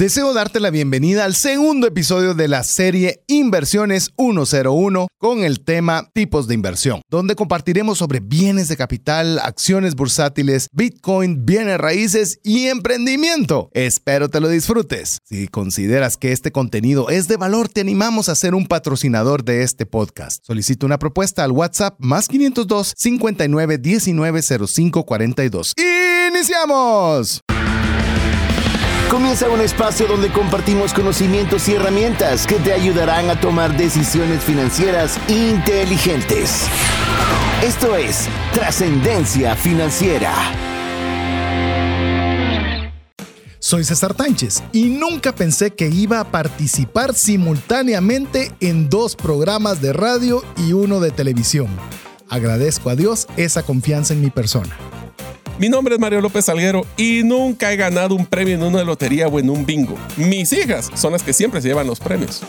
Deseo darte la bienvenida al segundo episodio de la serie Inversiones 101 con el tema tipos de inversión, donde compartiremos sobre bienes de capital, acciones bursátiles, Bitcoin, bienes raíces y emprendimiento. Espero te lo disfrutes. Si consideras que este contenido es de valor, te animamos a ser un patrocinador de este podcast. Solicita una propuesta al WhatsApp más 502 59 19 05 42. ¡Iniciamos! Comienza un espacio donde compartimos conocimientos y herramientas que te ayudarán a tomar decisiones financieras inteligentes. Esto es Trascendencia Financiera. Soy César Tánchez y nunca pensé que iba a participar simultáneamente en dos programas de radio y uno de televisión. Agradezco a Dios esa confianza en mi persona. Mi nombre es Mario López Salguero y nunca he ganado un premio en una lotería o en un bingo. Mis hijas son las que siempre se llevan los premios.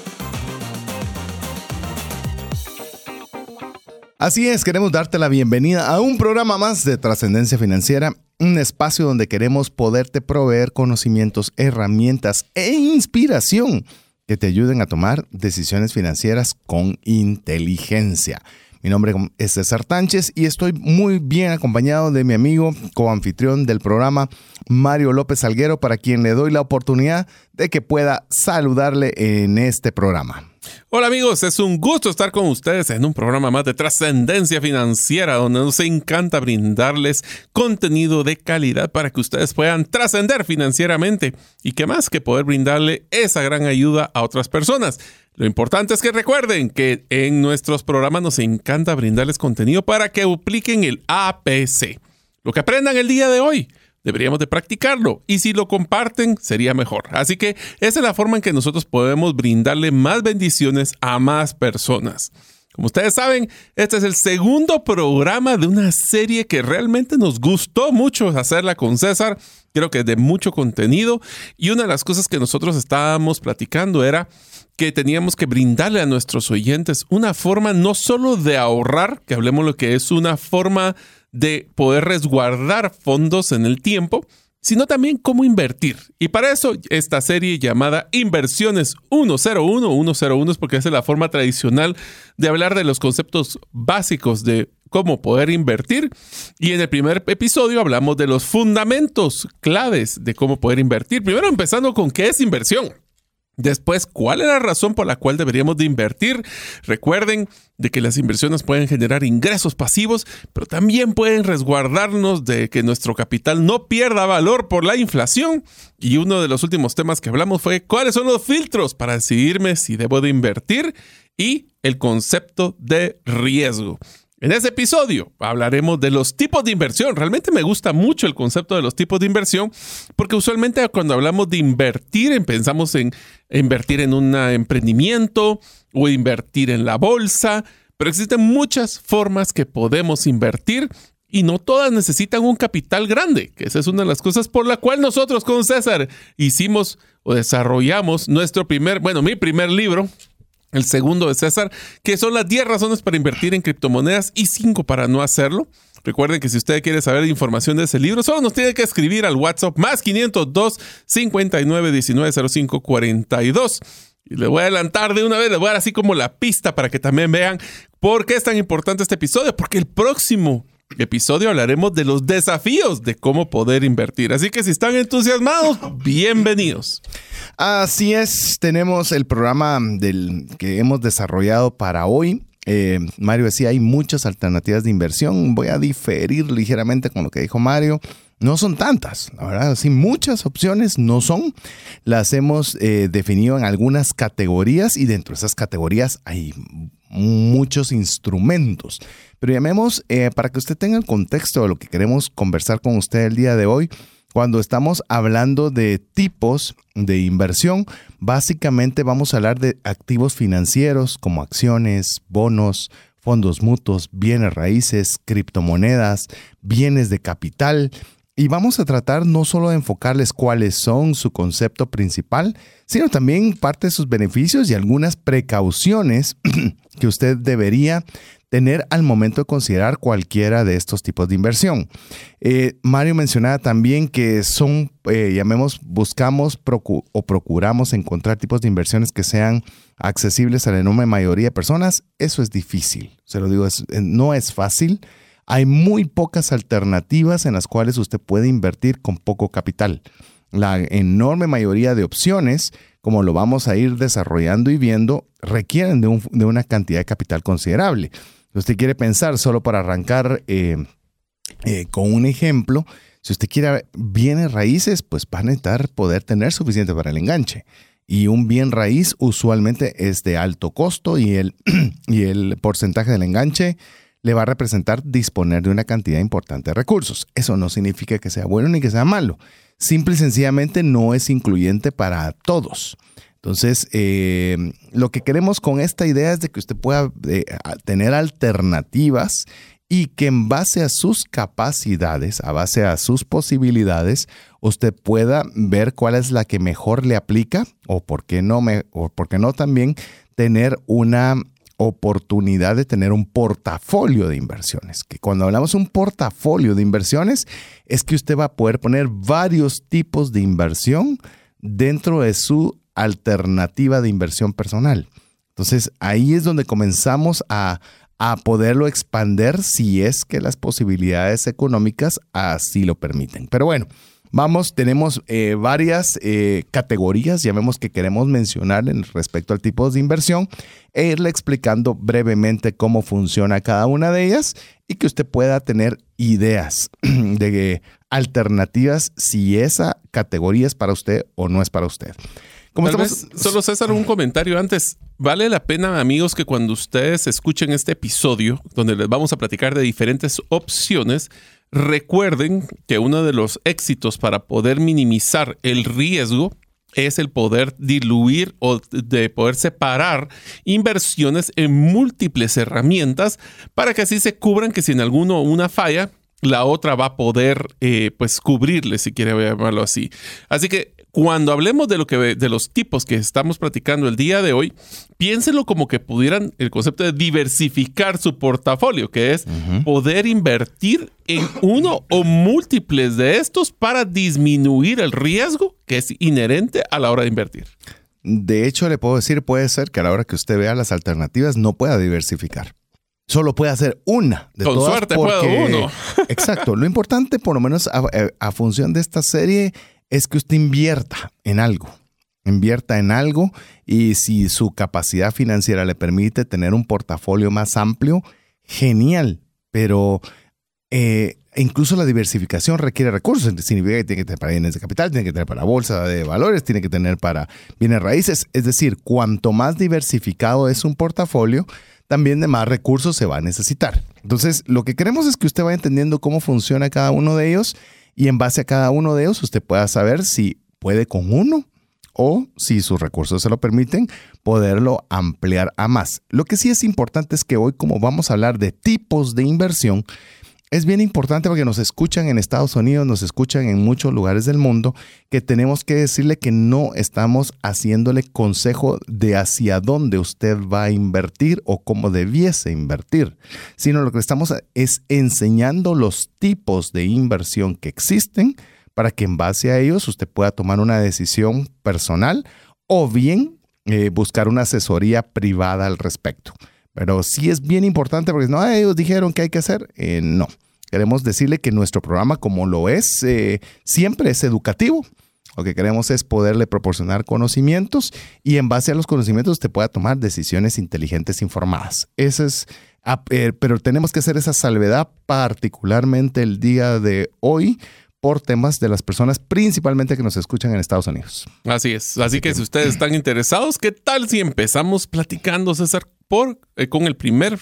Así es, queremos darte la bienvenida a un programa más de Trascendencia Financiera, un espacio donde queremos poderte proveer conocimientos, herramientas e inspiración que te ayuden a tomar decisiones financieras con inteligencia. Mi nombre es César Tánchez y estoy muy bien acompañado de mi amigo coanfitrión del programa, Mario López Salguero, para quien le doy la oportunidad de que pueda saludarle en este programa. Hola amigos, es un gusto estar con ustedes en un programa más de trascendencia financiera donde nos encanta brindarles contenido de calidad para que ustedes puedan trascender financieramente y que más que poder brindarle esa gran ayuda a otras personas. Lo importante es que recuerden que en nuestros programas nos encanta brindarles contenido para que apliquen el APC. Lo que aprendan el día de hoy, deberíamos de practicarlo y si lo comparten sería mejor. Así que esa es la forma en que nosotros podemos brindarle más bendiciones a más personas. Como ustedes saben, este es el segundo programa de una serie que realmente nos gustó mucho hacerla con César. Creo que de mucho contenido. Y una de las cosas que nosotros estábamos platicando era que teníamos que brindarle a nuestros oyentes una forma no solo de ahorrar, que hablemos lo que es una forma de poder resguardar fondos en el tiempo, sino también cómo invertir. Y para eso esta serie llamada Inversiones 101, 101 es porque es la forma tradicional de hablar de los conceptos básicos de cómo poder invertir. Y en el primer episodio hablamos de los fundamentos claves de cómo poder invertir. Primero empezando con qué es inversión. Después, ¿cuál es la razón por la cual deberíamos de invertir? Recuerden de que las inversiones pueden generar ingresos pasivos, pero también pueden resguardarnos de que nuestro capital no pierda valor por la inflación. Y uno de los últimos temas que hablamos fue cuáles son los filtros para decidirme si debo de invertir y el concepto de riesgo. En este episodio hablaremos de los tipos de inversión. Realmente me gusta mucho el concepto de los tipos de inversión porque usualmente cuando hablamos de invertir pensamos en invertir en un emprendimiento o invertir en la bolsa, pero existen muchas formas que podemos invertir y no todas necesitan un capital grande, que esa es una de las cosas por la cual nosotros con César hicimos o desarrollamos nuestro primer, bueno, mi primer libro, el segundo de César, que son las 10 razones para invertir en criptomonedas y 5 para no hacerlo. Recuerden que si usted quiere saber información de ese libro, solo nos tiene que escribir al WhatsApp más 502 59 19 05 42. Y le voy a adelantar de una vez, le voy a dar así como la pista para que también vean por qué es tan importante este episodio, porque el próximo episodio hablaremos de los desafíos de cómo poder invertir. Así que si están entusiasmados, bienvenidos. Así es, tenemos el programa del, que hemos desarrollado para hoy. Eh, Mario decía, hay muchas alternativas de inversión. Voy a diferir ligeramente con lo que dijo Mario. No son tantas, la verdad, sí, muchas opciones no son. Las hemos eh, definido en algunas categorías y dentro de esas categorías hay muchos instrumentos. Pero llamemos, eh, para que usted tenga el contexto de lo que queremos conversar con usted el día de hoy, cuando estamos hablando de tipos de inversión, básicamente vamos a hablar de activos financieros como acciones, bonos, fondos mutuos, bienes raíces, criptomonedas, bienes de capital, Y vamos a tratar no solo de enfocarles cuáles son su concepto principal, sino también parte de sus beneficios y algunas precauciones que usted debería tener al momento de considerar cualquiera de estos tipos de inversión. Eh, Mario mencionaba también que son, eh, llamemos, buscamos o procuramos encontrar tipos de inversiones que sean accesibles a la enorme mayoría de personas. Eso es difícil, se lo digo, no es fácil. Hay muy pocas alternativas en las cuales usted puede invertir con poco capital. La enorme mayoría de opciones, como lo vamos a ir desarrollando y viendo, requieren de, de una cantidad de capital considerable. Si usted quiere pensar solo para arrancar eh, eh, con un ejemplo, si usted quiere bienes raíces, pues va a necesitar poder tener suficiente para el enganche. Y un bien raíz usualmente es de alto costo y el, y el porcentaje del enganche le va a representar disponer de una cantidad importante de recursos. Eso no significa que sea bueno ni que sea malo. Simple y sencillamente no es incluyente para todos. Entonces, eh, lo que queremos con esta idea es de que usted pueda eh, tener alternativas y que en base a sus capacidades, a base a sus posibilidades, usted pueda ver cuál es la que mejor le aplica o por qué no, me, o por qué no también tener una oportunidad de tener un portafolio de inversiones. Que cuando hablamos un portafolio de inversiones es que usted va a poder poner varios tipos de inversión dentro de su alternativa de inversión personal. Entonces ahí es donde comenzamos a, poderlo expander si es que las posibilidades económicas así lo permiten. Pero bueno, Vamos, tenemos eh, varias eh, categorías, llamemos que queremos mencionar en respecto al tipo de inversión e irle explicando brevemente cómo funciona cada una de ellas y que usted pueda tener ideas de alternativas si esa categoría es para usted o no es para usted. Tal vez, solo César, un comentario antes. Vale la pena, amigos, que cuando ustedes escuchen este episodio, donde les vamos a platicar de diferentes opciones, recuerden que uno de los éxitos para poder minimizar el riesgo es el poder diluir o de poder separar inversiones en múltiples herramientas para que así se cubran que si en alguno una falla, la otra va a poder eh, pues cubrirle, si quiere llamarlo así. Así que cuando hablemos de lo que de los tipos que estamos platicando el día de hoy, piénsenlo como que pudieran el concepto de diversificar su portafolio, que es poder invertir en uno o múltiples de estos para disminuir el riesgo que es inherente a la hora de invertir. De hecho, le puedo decir, puede ser que a la hora que usted vea las alternativas no pueda diversificar solo puede hacer una de Con suerte puedo uno. exacto. Lo importante, por lo menos a, función de esta serie, es que usted invierta en algo. Invierta en algo y si su capacidad financiera le permite tener un portafolio más amplio, genial. Pero eh, incluso la diversificación requiere recursos. Significa que tiene que tener para bienes de capital, tiene que tener para bolsa de valores, tiene que tener para bienes raíces. Es decir, cuanto más diversificado es un portafolio, también de más recursos se va a necesitar. Entonces, lo que queremos es que usted vaya entendiendo cómo funciona cada uno de ellos y en base a cada uno de ellos usted pueda saber si puede con uno o si sus recursos se lo permiten, poderlo ampliar a más. Lo que sí es importante es que hoy, como vamos a hablar de tipos de inversión, es bien importante porque nos escuchan en Estados Unidos, nos escuchan en muchos lugares del mundo, que tenemos que decirle que no estamos haciéndole consejo de hacia dónde usted va a invertir o cómo debiese invertir, sino lo que estamos es enseñando los tipos de inversión que existen para que en base a ellos usted pueda tomar una decisión personal o bien eh, buscar una asesoría privada al respecto. Pero sí es bien importante porque no, ellos dijeron que hay que hacer. Eh, no. Queremos decirle que nuestro programa, como lo es, eh, siempre es educativo. Lo que queremos es poderle proporcionar conocimientos y en base a los conocimientos usted pueda tomar decisiones inteligentes informadas. Ese es, ah, eh, pero tenemos que hacer esa salvedad particularmente el día de hoy por temas de las personas principalmente que nos escuchan en Estados Unidos. Así es. Así, que, si ustedes están interesados, ¿qué tal si empezamos platicando, César, por, eh, con el primer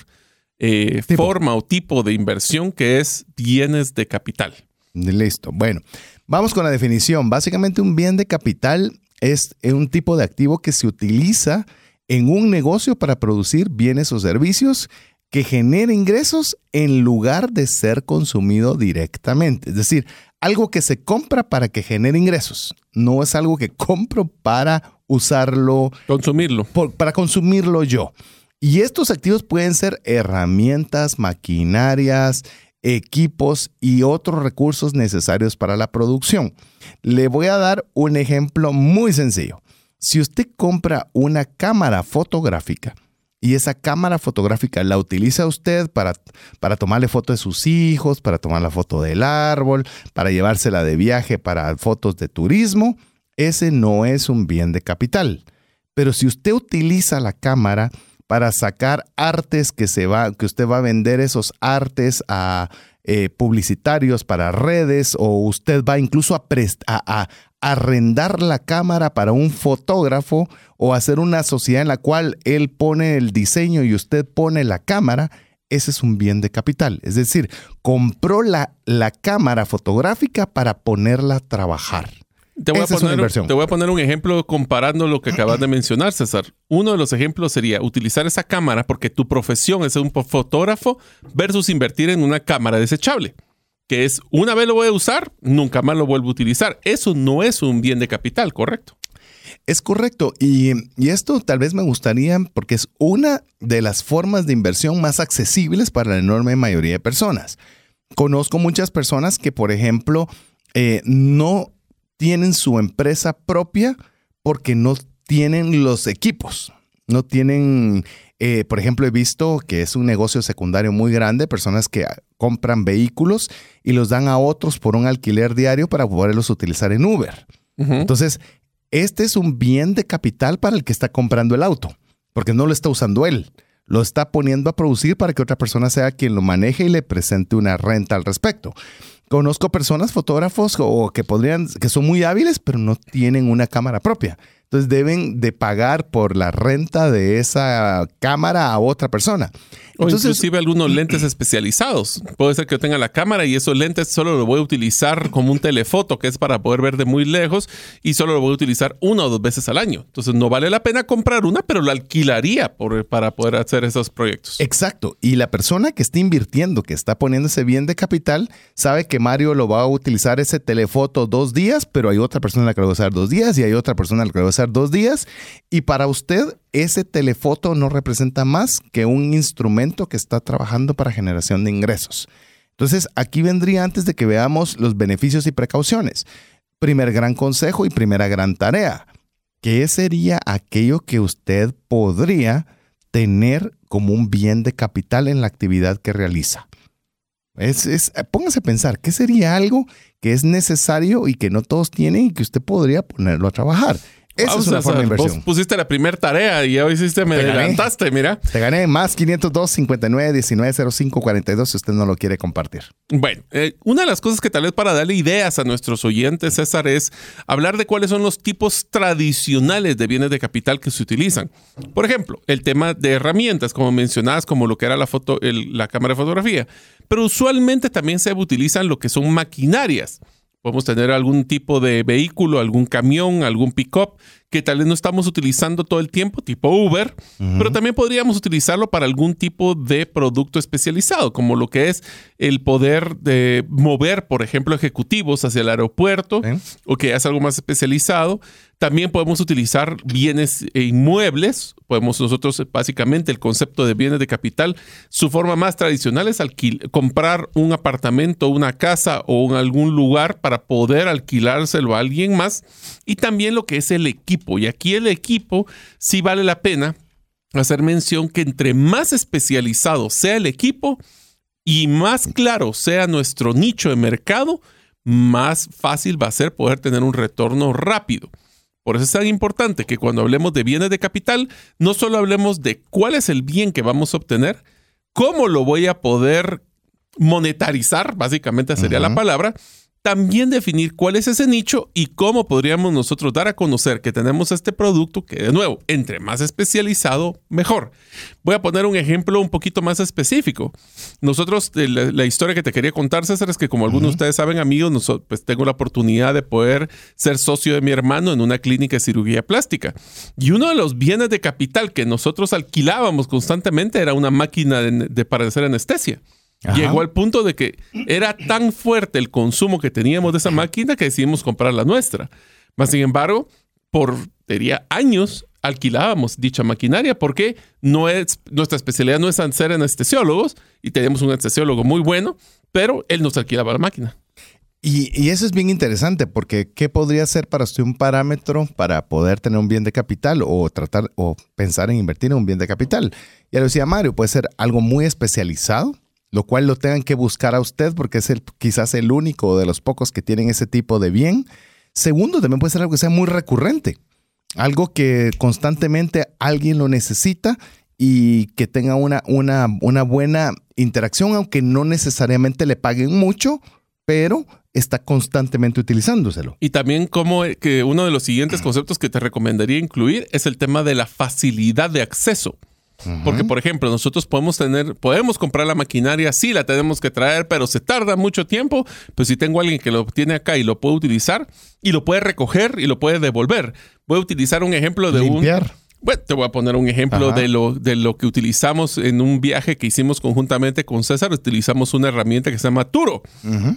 eh, forma o tipo de inversión que es bienes de capital. Listo. Bueno, vamos con la definición. Básicamente un bien de capital es un tipo de activo que se utiliza en un negocio para producir bienes o servicios que genere ingresos en lugar de ser consumido directamente. Es decir, algo que se compra para que genere ingresos. No es algo que compro para usarlo. Consumirlo. para consumirlo yo. Y estos activos pueden ser herramientas, maquinarias, equipos y otros recursos necesarios para la producción. Le voy a dar un ejemplo muy sencillo. Si usted compra una cámara fotográfica y esa cámara fotográfica la utiliza usted para, para tomarle foto de sus hijos, para tomar la foto del árbol, para llevársela de viaje para fotos de turismo, ese no es un bien de capital. Pero si usted utiliza la cámara para sacar artes que, se va, que usted va a vender esos artes a eh, publicitarios para redes o usted va incluso a, a, arrendar la cámara para un fotógrafo o hacer una sociedad en la cual él pone el diseño y usted pone la cámara, ese es un bien de capital. Es decir, compró la, la cámara fotográfica para ponerla a trabajar. Te voy, a poner, te voy, a poner, un ejemplo comparando lo que acabas de mencionar, César. Uno de los ejemplos sería utilizar esa cámara porque tu profesión es un fotógrafo versus invertir en una cámara desechable, que es una vez lo voy a usar, nunca más lo vuelvo a utilizar. Eso no es un bien de capital, ¿correcto? Es correcto. Y, y esto tal vez me gustaría porque es una de las formas de inversión más accesibles para la enorme mayoría de personas. Conozco muchas personas que, por ejemplo, eh, no tienen su empresa propia porque no tienen los equipos, no tienen, eh, por ejemplo, he visto que es un negocio secundario muy grande, personas que compran vehículos y los dan a otros por un alquiler diario para poderlos utilizar en Uber. Entonces, este es un bien de capital para el que está comprando el auto, porque no lo está usando él lo está poniendo a producir para que otra persona sea quien lo maneje y le presente una renta al respecto. Conozco personas, fotógrafos o que podrían, que son muy hábiles, pero no tienen una cámara propia. Entonces deben de pagar por la renta de esa cámara a otra persona. O inclusive algunos lentes especializados. Puede ser que yo tenga la cámara y esos lentes solo lo voy a utilizar como un telefoto, que es para poder ver de muy lejos, y solo lo voy a utilizar una o dos veces al año. Entonces no vale la pena comprar una, pero la alquilaría para poder hacer esos proyectos. Exacto. Y la persona que está invirtiendo, que está poniendo ese bien de capital, sabe que Mario lo va a utilizar ese telefoto dos días, pero hay otra persona que lo va a usar dos días y hay otra persona que lo va a usar dos días. Y para usted ese telefoto no representa más que un instrumento que está trabajando para generación de ingresos. Entonces, aquí vendría antes de que veamos los beneficios y precauciones. Primer gran consejo y primera gran tarea. ¿Qué sería aquello que usted podría tener como un bien de capital en la actividad que realiza? Es, póngase a pensar, ¿qué sería algo que es necesario y que no todos tienen y que usted podría ponerlo a trabajar? Esa es una forma de inversión. Vos pusiste la primera tarea y hoy hiciste, me adelantaste, mira. Te gané más 502 59 19 05 42 si usted no lo quiere compartir. Bueno, eh, una de las cosas que tal vez para darle ideas a nuestros oyentes, César, es hablar de cuáles son los tipos tradicionales de bienes de capital que se utilizan. Por ejemplo, el tema de herramientas, como mencionabas, como lo que era la, foto, la cámara de fotografía. Pero usualmente también se utilizan lo que son maquinarias. Podemos tener algún tipo de vehículo, algún camión, algún pick-up que tal vez no estamos utilizando todo el tiempo, tipo Uber, pero también podríamos utilizarlo para algún tipo de producto especializado, como lo que es el poder de mover, por ejemplo, ejecutivos hacia el aeropuerto o que es algo más especializado. También podemos utilizar bienes e inmuebles. Podemos nosotros, básicamente, el concepto de bienes de capital, su forma más tradicional es comprar un apartamento, una casa o algún lugar para poder alquilárselo a alguien más. Y también lo que es el equipo. Y aquí el equipo sí vale la pena hacer mención que entre más especializado sea el equipo y más claro sea nuestro nicho de mercado, más fácil va a ser poder tener un retorno rápido. Por eso es tan importante que cuando hablemos de bienes de capital, no solo hablemos de cuál es el bien que vamos a obtener, cómo lo voy a poder monetarizar, básicamente sería la palabra, también definir cuál es ese nicho y cómo podríamos nosotros dar a conocer que tenemos este producto que de nuevo, entre más especializado, mejor. Voy a poner un ejemplo un poquito más específico. Nosotros, eh, la, historia que te quería contar, César, es que como algunos de ustedes saben, amigos, nosotros, pues tengo la oportunidad de poder ser socio de mi hermano en una clínica de cirugía plástica. Y uno de los bienes de capital que nosotros alquilábamos constantemente era una máquina de, de para hacer anestesia. Llegó al punto de que era tan fuerte el consumo que teníamos de esa máquina que decidimos comprar la nuestra. Más sin embargo, por diría, años alquilábamos dicha maquinaria porque no es, nuestra especialidad no es ser anestesiólogos y tenemos un anestesiólogo muy bueno, pero él nos alquilaba la máquina. Y, eso es bien interesante porque ¿qué podría ser para usted un parámetro para poder tener un bien de capital o tratar o pensar en invertir en un bien de capital? Ya lo decía Mario, puede ser algo muy especializado, lo cual lo tengan que buscar a usted porque es el, quizás el único de los pocos que tienen ese tipo de bien. Segundo, también puede ser algo que sea muy recurrente, algo que constantemente alguien lo necesita y que tenga una, una, una buena interacción, aunque no necesariamente le paguen mucho, pero está constantemente utilizándoselo. Y también como que uno de los siguientes conceptos que te recomendaría incluir es el tema de la facilidad de acceso. Porque, por ejemplo, nosotros podemos tener, podemos comprar la maquinaria, sí la tenemos que traer, pero se tarda mucho tiempo. Pues si tengo a alguien que lo tiene acá y lo puede utilizar y lo puede recoger y lo puede devolver. Voy a utilizar un ejemplo de Limpiar. Bueno, te voy a poner un ejemplo de lo, de lo que utilizamos en un viaje que hicimos conjuntamente con César. Utilizamos una herramienta que se llama Turo.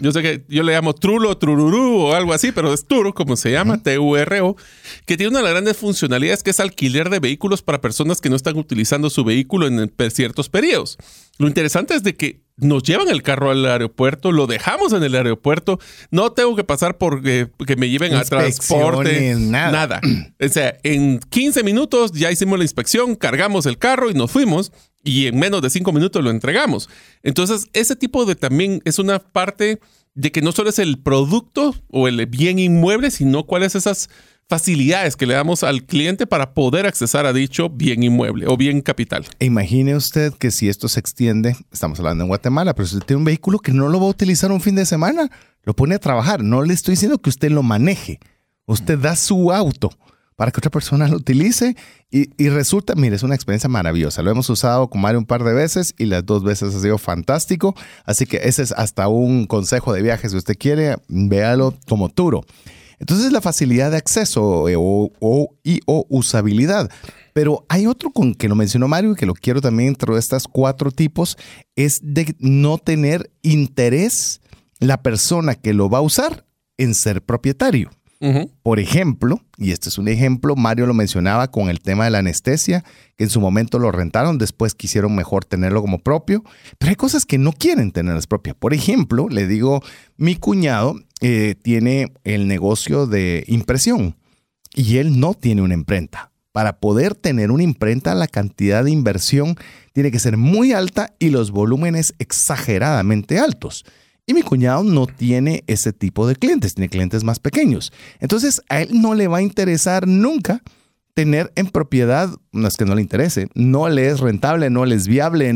Yo sé que yo le llamo Trulo, Trururú o algo así, pero es Turo, como se llama, T-U-R-O, que tiene una de las grandes funcionalidades que es alquiler de vehículos para personas que no están utilizando su vehículo en ciertos periodos. Lo interesante es de que nos llevan el carro al aeropuerto, lo dejamos en el aeropuerto, no tengo que pasar por que me lleven a transporte, nada. nada. O sea, en 15 minutos ya hicimos la inspección, cargamos el carro y nos fuimos y en menos de 5 minutos lo entregamos. Entonces, ese tipo de también es una parte de que no solo es el producto o el bien inmueble, sino cuáles esas facilidades que le damos al cliente para poder accesar a dicho bien inmueble o bien capital. Imagine usted que si esto se extiende, estamos hablando en Guatemala, pero si usted tiene un vehículo que no lo va a utilizar un fin de semana, lo pone a trabajar. No le estoy diciendo que usted lo maneje. Usted da su auto para que otra persona lo utilice y, y, resulta, mire, es una experiencia maravillosa. Lo hemos usado con Mario un par de veces y las dos veces ha sido fantástico. Así que ese es hasta un consejo de viaje. Si usted quiere, véalo como Turo. Entonces la facilidad de acceso eh, o, y o usabilidad. Pero hay otro con que lo mencionó Mario y que lo quiero también dentro de estos cuatro tipos, es de no tener interés la persona que lo va a usar en ser propietario. Por ejemplo, y este es un ejemplo, Mario lo mencionaba con el tema de la anestesia, que en su momento lo rentaron, después quisieron mejor tenerlo como propio, pero hay cosas que no quieren tenerlas propias. Por ejemplo, le digo, mi cuñado eh, tiene el negocio de impresión y él no tiene una imprenta. Para poder tener una imprenta, la cantidad de inversión tiene que ser muy alta y los volúmenes exageradamente altos. Y mi cuñado no tiene ese tipo de clientes, tiene clientes más pequeños. Entonces a él no le va a interesar nunca tener en propiedad, no es que no le interese, no le es rentable, no le es viable,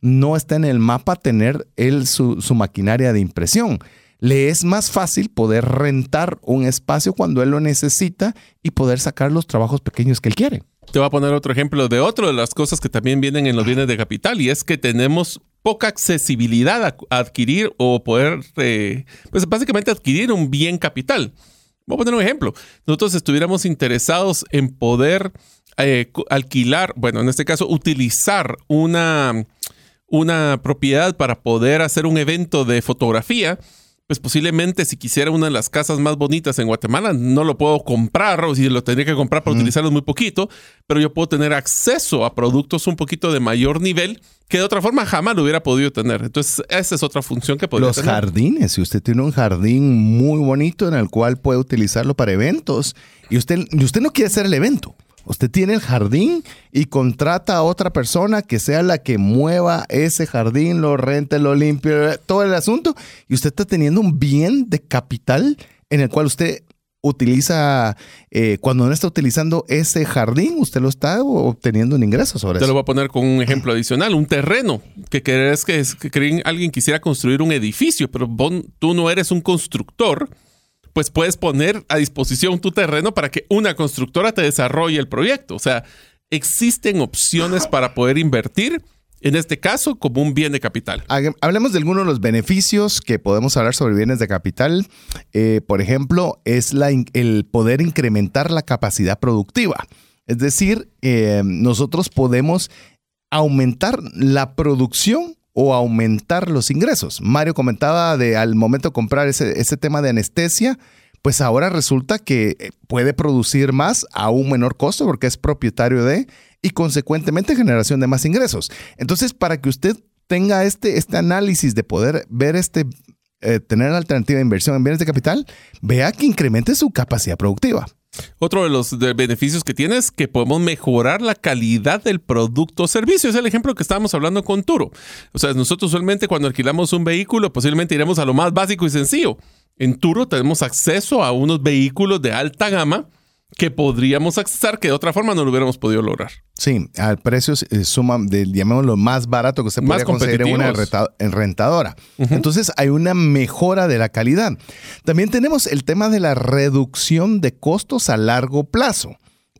no está en el mapa tener él su, su maquinaria de impresión. Le es más fácil poder rentar un espacio cuando él lo necesita y poder sacar los trabajos pequeños que él quiere. Te voy a poner otro ejemplo de otra de las cosas que también vienen en los bienes de capital y es que tenemos poca accesibilidad a, adquirir o poder, eh, pues básicamente adquirir un bien capital. Voy a poner un ejemplo. Nosotros estuviéramos interesados en poder eh, alquilar, bueno, en este caso, utilizar una, una propiedad para poder hacer un evento de fotografía pues posiblemente si quisiera una de las casas más bonitas en Guatemala, no lo puedo comprar o si lo tendría que comprar para utilizarlo muy poquito, pero yo puedo tener acceso a productos un poquito de mayor nivel que de otra forma jamás lo hubiera podido tener. Entonces, esa es otra función que podría Los jardines, si usted tiene un jardín muy bonito en el cual puede utilizarlo para eventos y usted, y usted no quiere hacer el evento, Usted tiene el jardín y contrata a otra persona que sea la que mueva ese jardín, lo rente, lo limpie, todo el asunto. Y usted está teniendo un bien de capital en el cual usted utiliza, eh, cuando no está utilizando ese jardín, usted lo está obteniendo un ingreso sobre Te eso. lo voy a poner con un ejemplo adicional, un terreno, que crees que, que alguien quisiera construir un edificio, pero tú no eres un constructor, pues puedes poner a disposición tu terreno para que una constructora te desarrolle el proyecto. O sea, existen opciones para poder invertir. En este caso, como un bien de capital. Hablemos de algunos de los beneficios que podemos hablar sobre bienes de capital. Eh, por ejemplo, es la, el poder incrementar la capacidad productiva. Es decir, eh, nosotros podemos aumentar la producción o aumentar los ingresos. Mario comentaba de al momento de comprar ese, ese tema de anestesia, pues ahora resulta que eh, puede producir más a un menor costo porque es propietario de y consecuentemente generación de más ingresos. Entonces, para que usted tenga este, este análisis de poder ver este, eh, tener alternativa de inversión en bienes de capital, vea que incremente su capacidad productiva. Otro de los beneficios que tiene es que podemos mejorar la calidad del producto o servicio. Es el ejemplo que estábamos hablando con Turo. O sea, nosotros usualmente cuando alquilamos un vehículo, posiblemente iremos a lo más básico y sencillo. En Turo tenemos acceso a unos vehículos de alta gama que podríamos accesar que de otra forma no lo hubiéramos podido lograr. Sí, al precio eh, suma, de, llamémoslo más barato que usted puede conseguir en una rentadora. Entonces hay una mejora de la calidad. También tenemos el tema de la reducción de costos a largo plazo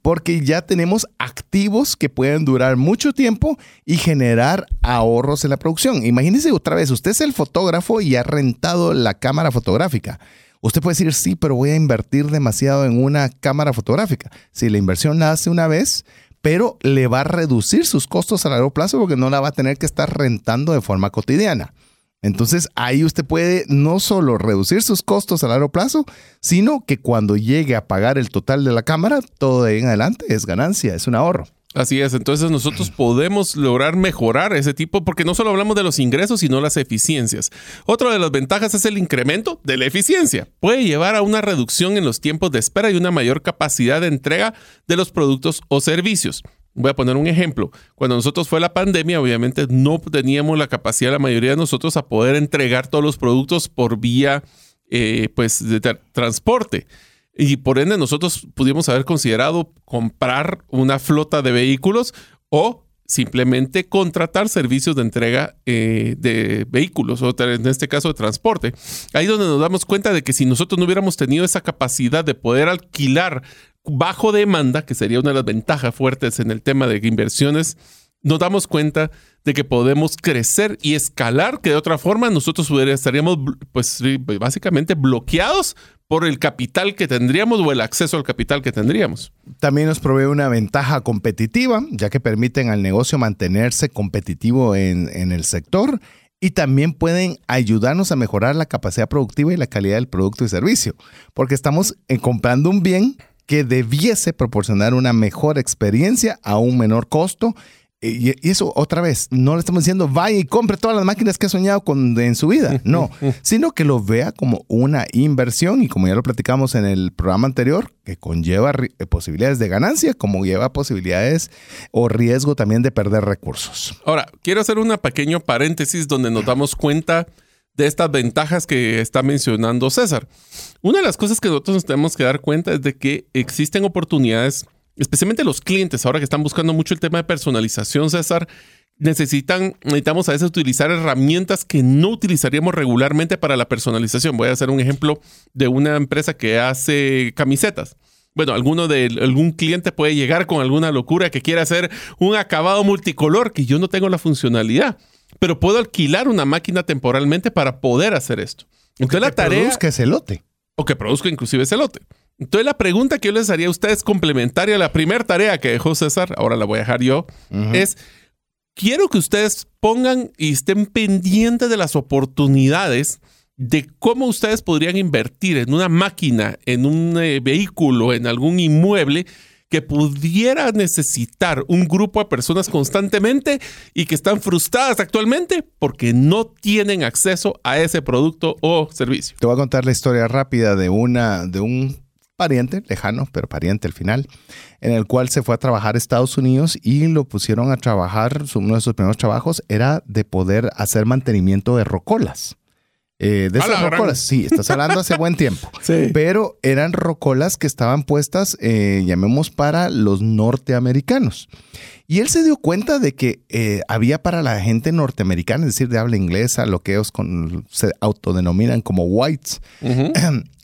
porque ya tenemos activos que pueden durar mucho tiempo y generar ahorros en la producción. Imagínese otra vez, usted es el fotógrafo y ha rentado la cámara fotográfica. Usted puede decir, sí, pero voy a invertir demasiado en una cámara fotográfica. Si la inversión la hace una vez, pero le va a reducir sus costos a largo plazo porque no la va a tener que estar rentando de forma cotidiana. Entonces ahí usted puede no solo reducir sus costos a largo plazo, sino que cuando llegue a pagar el total de la cámara, todo de ahí en adelante es ganancia, es un ahorro. Así es, entonces nosotros podemos lograr mejorar ese tipo porque no solo hablamos de los ingresos, sino las eficiencias. Otra de las ventajas es el incremento de la eficiencia. Puede llevar a una reducción en los tiempos de espera y una mayor capacidad de entrega de los productos o servicios. Voy a poner un ejemplo. Cuando nosotros fue la pandemia, obviamente no teníamos la capacidad, la mayoría de nosotros, a poder entregar todos los productos por vía eh, pues, de transporte. Y por ende nosotros pudimos haber considerado comprar una flota de vehículos o simplemente contratar servicios de entrega eh, de vehículos o en este caso de transporte. Ahí donde nos damos cuenta de que si nosotros no hubiéramos tenido esa capacidad de poder alquilar bajo demanda, que sería una de las ventajas fuertes en el tema de inversiones, nos damos cuenta de que podemos crecer y escalar, que de otra forma nosotros estaríamos pues básicamente bloqueados por el capital que tendríamos o el acceso al capital que tendríamos. También nos provee una ventaja competitiva, ya que permiten al negocio mantenerse competitivo en, el sector y también pueden ayudarnos a mejorar la capacidad productiva y la calidad del producto y servicio, porque estamos eh, comprando un bien que debiese proporcionar una mejor experiencia a un menor costo y, eso otra vez, no le estamos diciendo vaya y compre todas las máquinas que ha soñado con, en su vida, no, sino que lo vea como una inversión y como ya lo platicamos en el programa anterior, que conlleva eh, posibilidades de ganancia, como lleva posibilidades o riesgo también de perder recursos. Ahora, quiero hacer un pequeño paréntesis donde nos damos cuenta de estas ventajas que está mencionando César. Una de las cosas que nosotros nos tenemos que dar cuenta es de que existen oportunidades especialmente los clientes, ahora que están buscando mucho el tema de personalización, César, necesitan, necesitamos a veces utilizar herramientas que no utilizaríamos regularmente para la personalización. Voy a hacer un ejemplo de una empresa que hace camisetas. Bueno, alguno de algún cliente puede llegar con alguna locura que quiera hacer un acabado multicolor que yo no tengo la funcionalidad, pero puedo alquilar una máquina temporalmente para poder hacer esto. Entonces la tarea produzca ese lote o que produzca inclusive ese lote. Entonces la pregunta que yo les haría a ustedes complementaria a la primera tarea que dejó César, ahora la voy a dejar yo, es, quiero que ustedes pongan y estén pendientes de las oportunidades de cómo ustedes podrían invertir en una máquina, en un eh, vehículo, en algún inmueble que pudiera necesitar un grupo de personas constantemente y que están frustradas actualmente porque no tienen acceso a ese producto o servicio. Te voy a contar la historia rápida de una de un pariente, lejano, pero pariente al final, en el cual se fue a trabajar a Estados Unidos y lo pusieron a trabajar, uno de sus primeros trabajos era de poder hacer mantenimiento de rocolas. Eh, de esas rocolas, sí, estás hablando hace buen tiempo. Sí. Pero eran rocolas que estaban puestas, eh, llamemos, para los norteamericanos. Y él se dio cuenta de que eh, había para la gente norteamericana, es decir, de habla inglesa, lo que ellos se autodenominan como whites.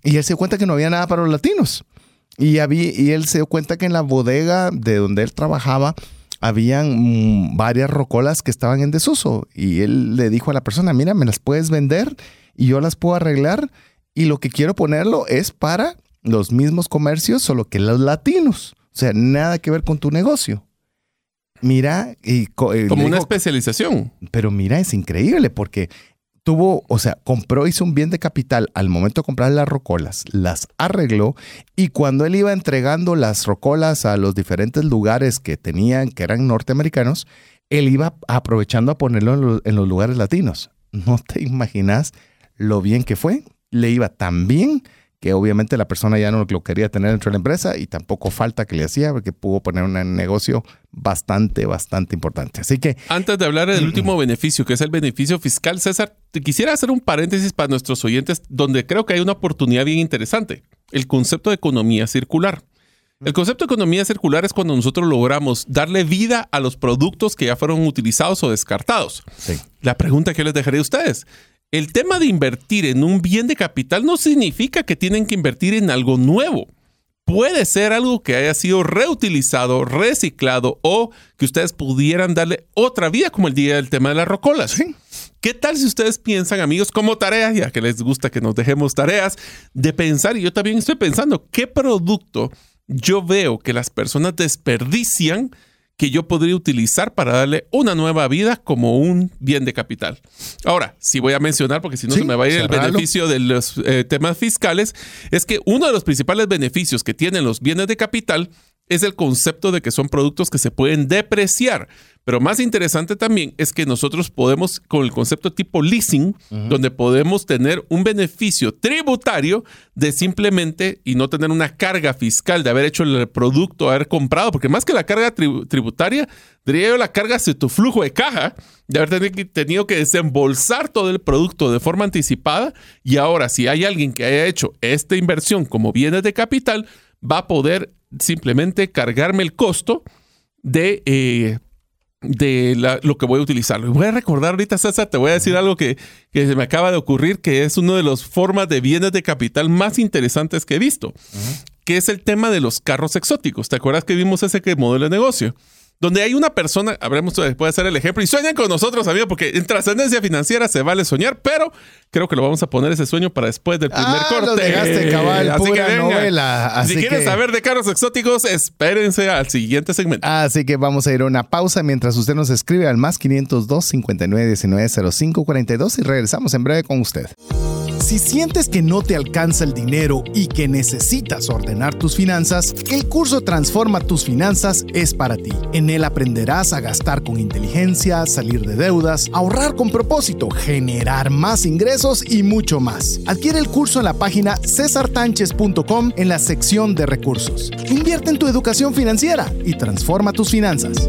Y él se dio cuenta que no había nada para los latinos. Y, había, y él se dio cuenta que en la bodega de donde él trabajaba, habían mm, varias rocolas que estaban en desuso. Y él le dijo a la persona, mira, me las puedes vender y yo las puedo arreglar. Y lo que quiero ponerlo es para los mismos comercios, solo que los latinos. O sea, nada que ver con tu negocio. mira, y eh, Como una especialización. pero mira, es increíble porque tuvo, o sea, compró, hizo un bien de capital al momento de comprar las rocolas, las arregló y cuando él iba entregando las rocolas a los diferentes lugares que tenían, que eran norteamericanos, él iba aprovechando a ponerlo en, lo- en los lugares latinos. No te imaginas lo bien que fue. Le iba tan bien que obviamente la persona ya no lo quería tener dentro de la empresa y tampoco falta que le hacía porque pudo poner un negocio bastante, bastante importante. Así que Antes de hablar del último beneficio, que es el beneficio fiscal, César, te quisiera hacer un paréntesis para nuestros oyentes donde creo que hay una oportunidad bien interesante. El concepto de economía circular. El concepto de economía circular es cuando nosotros logramos darle vida a los productos que ya fueron utilizados o descartados. sí. La pregunta que les dejaré a ustedes. El tema de invertir en un bien de capital no significa que tienen que invertir en algo nuevo. Puede ser algo que haya sido reutilizado, reciclado o que ustedes pudieran darle otra vida, como el día del tema de las rocolas. Sí. ¿Qué tal si ustedes piensan, amigos, como tarea, ya que les gusta que nos dejemos tareas, de pensar, y yo también estoy pensando, ¿qué producto yo veo que las personas desperdician que yo podría utilizar para darle una nueva vida como un bien de capital? Ahora, si voy a mencionar, porque si no Sí, se me va a ir el beneficio de los eh, temas fiscales, es que uno de los principales beneficios que tienen los bienes de capital es el concepto de que son productos que se pueden depreciar. Pero más interesante también es que nosotros podemos, con el concepto tipo leasing, donde podemos tener un beneficio tributario de simplemente y no tener una carga fiscal de haber hecho el producto, haber comprado, porque más que la carga tribu- tributaria, diría yo la carga de tu flujo de caja, de haber tenido que desembolsar todo el producto de forma anticipada. Y ahora, si hay alguien que haya hecho esta inversión como bienes de capital, va a poder simplemente cargarme el costo de, eh, de la- lo que voy a utilizar. Voy a recordar ahorita, César, te voy a decir algo que, que se me acaba de ocurrir, que es una de las formas de bienes de capital más interesantes que he visto, que es el tema de los carros exóticos. ¿Te acuerdas que vimos ese que modelo de negocio? Donde hay una persona, habremos puede hacer el ejemplo, y sueñan con nosotros, amigos, porque en trascendencia financiera se vale soñar, pero creo que lo vamos a poner ese sueño para después del primer Ah, corte. lo dejaste cabal, Así que pura venga. novela, así si quieren que- saber de carros exóticos, espérense al siguiente segmento. Así que vamos a ir a una pausa mientras usted nos escribe al más 502 59 19 05 42 y regresamos en breve con usted. Si sientes que no te alcanza el dinero y que necesitas ordenar tus finanzas, el curso Transforma tus finanzas es para ti. En él aprenderás a gastar con inteligencia, salir de deudas, ahorrar con propósito, generar más ingresos y mucho más. Adquiere el curso en la página cesartanches.com en la sección de recursos. Invierte en tu educación financiera y transforma tus finanzas.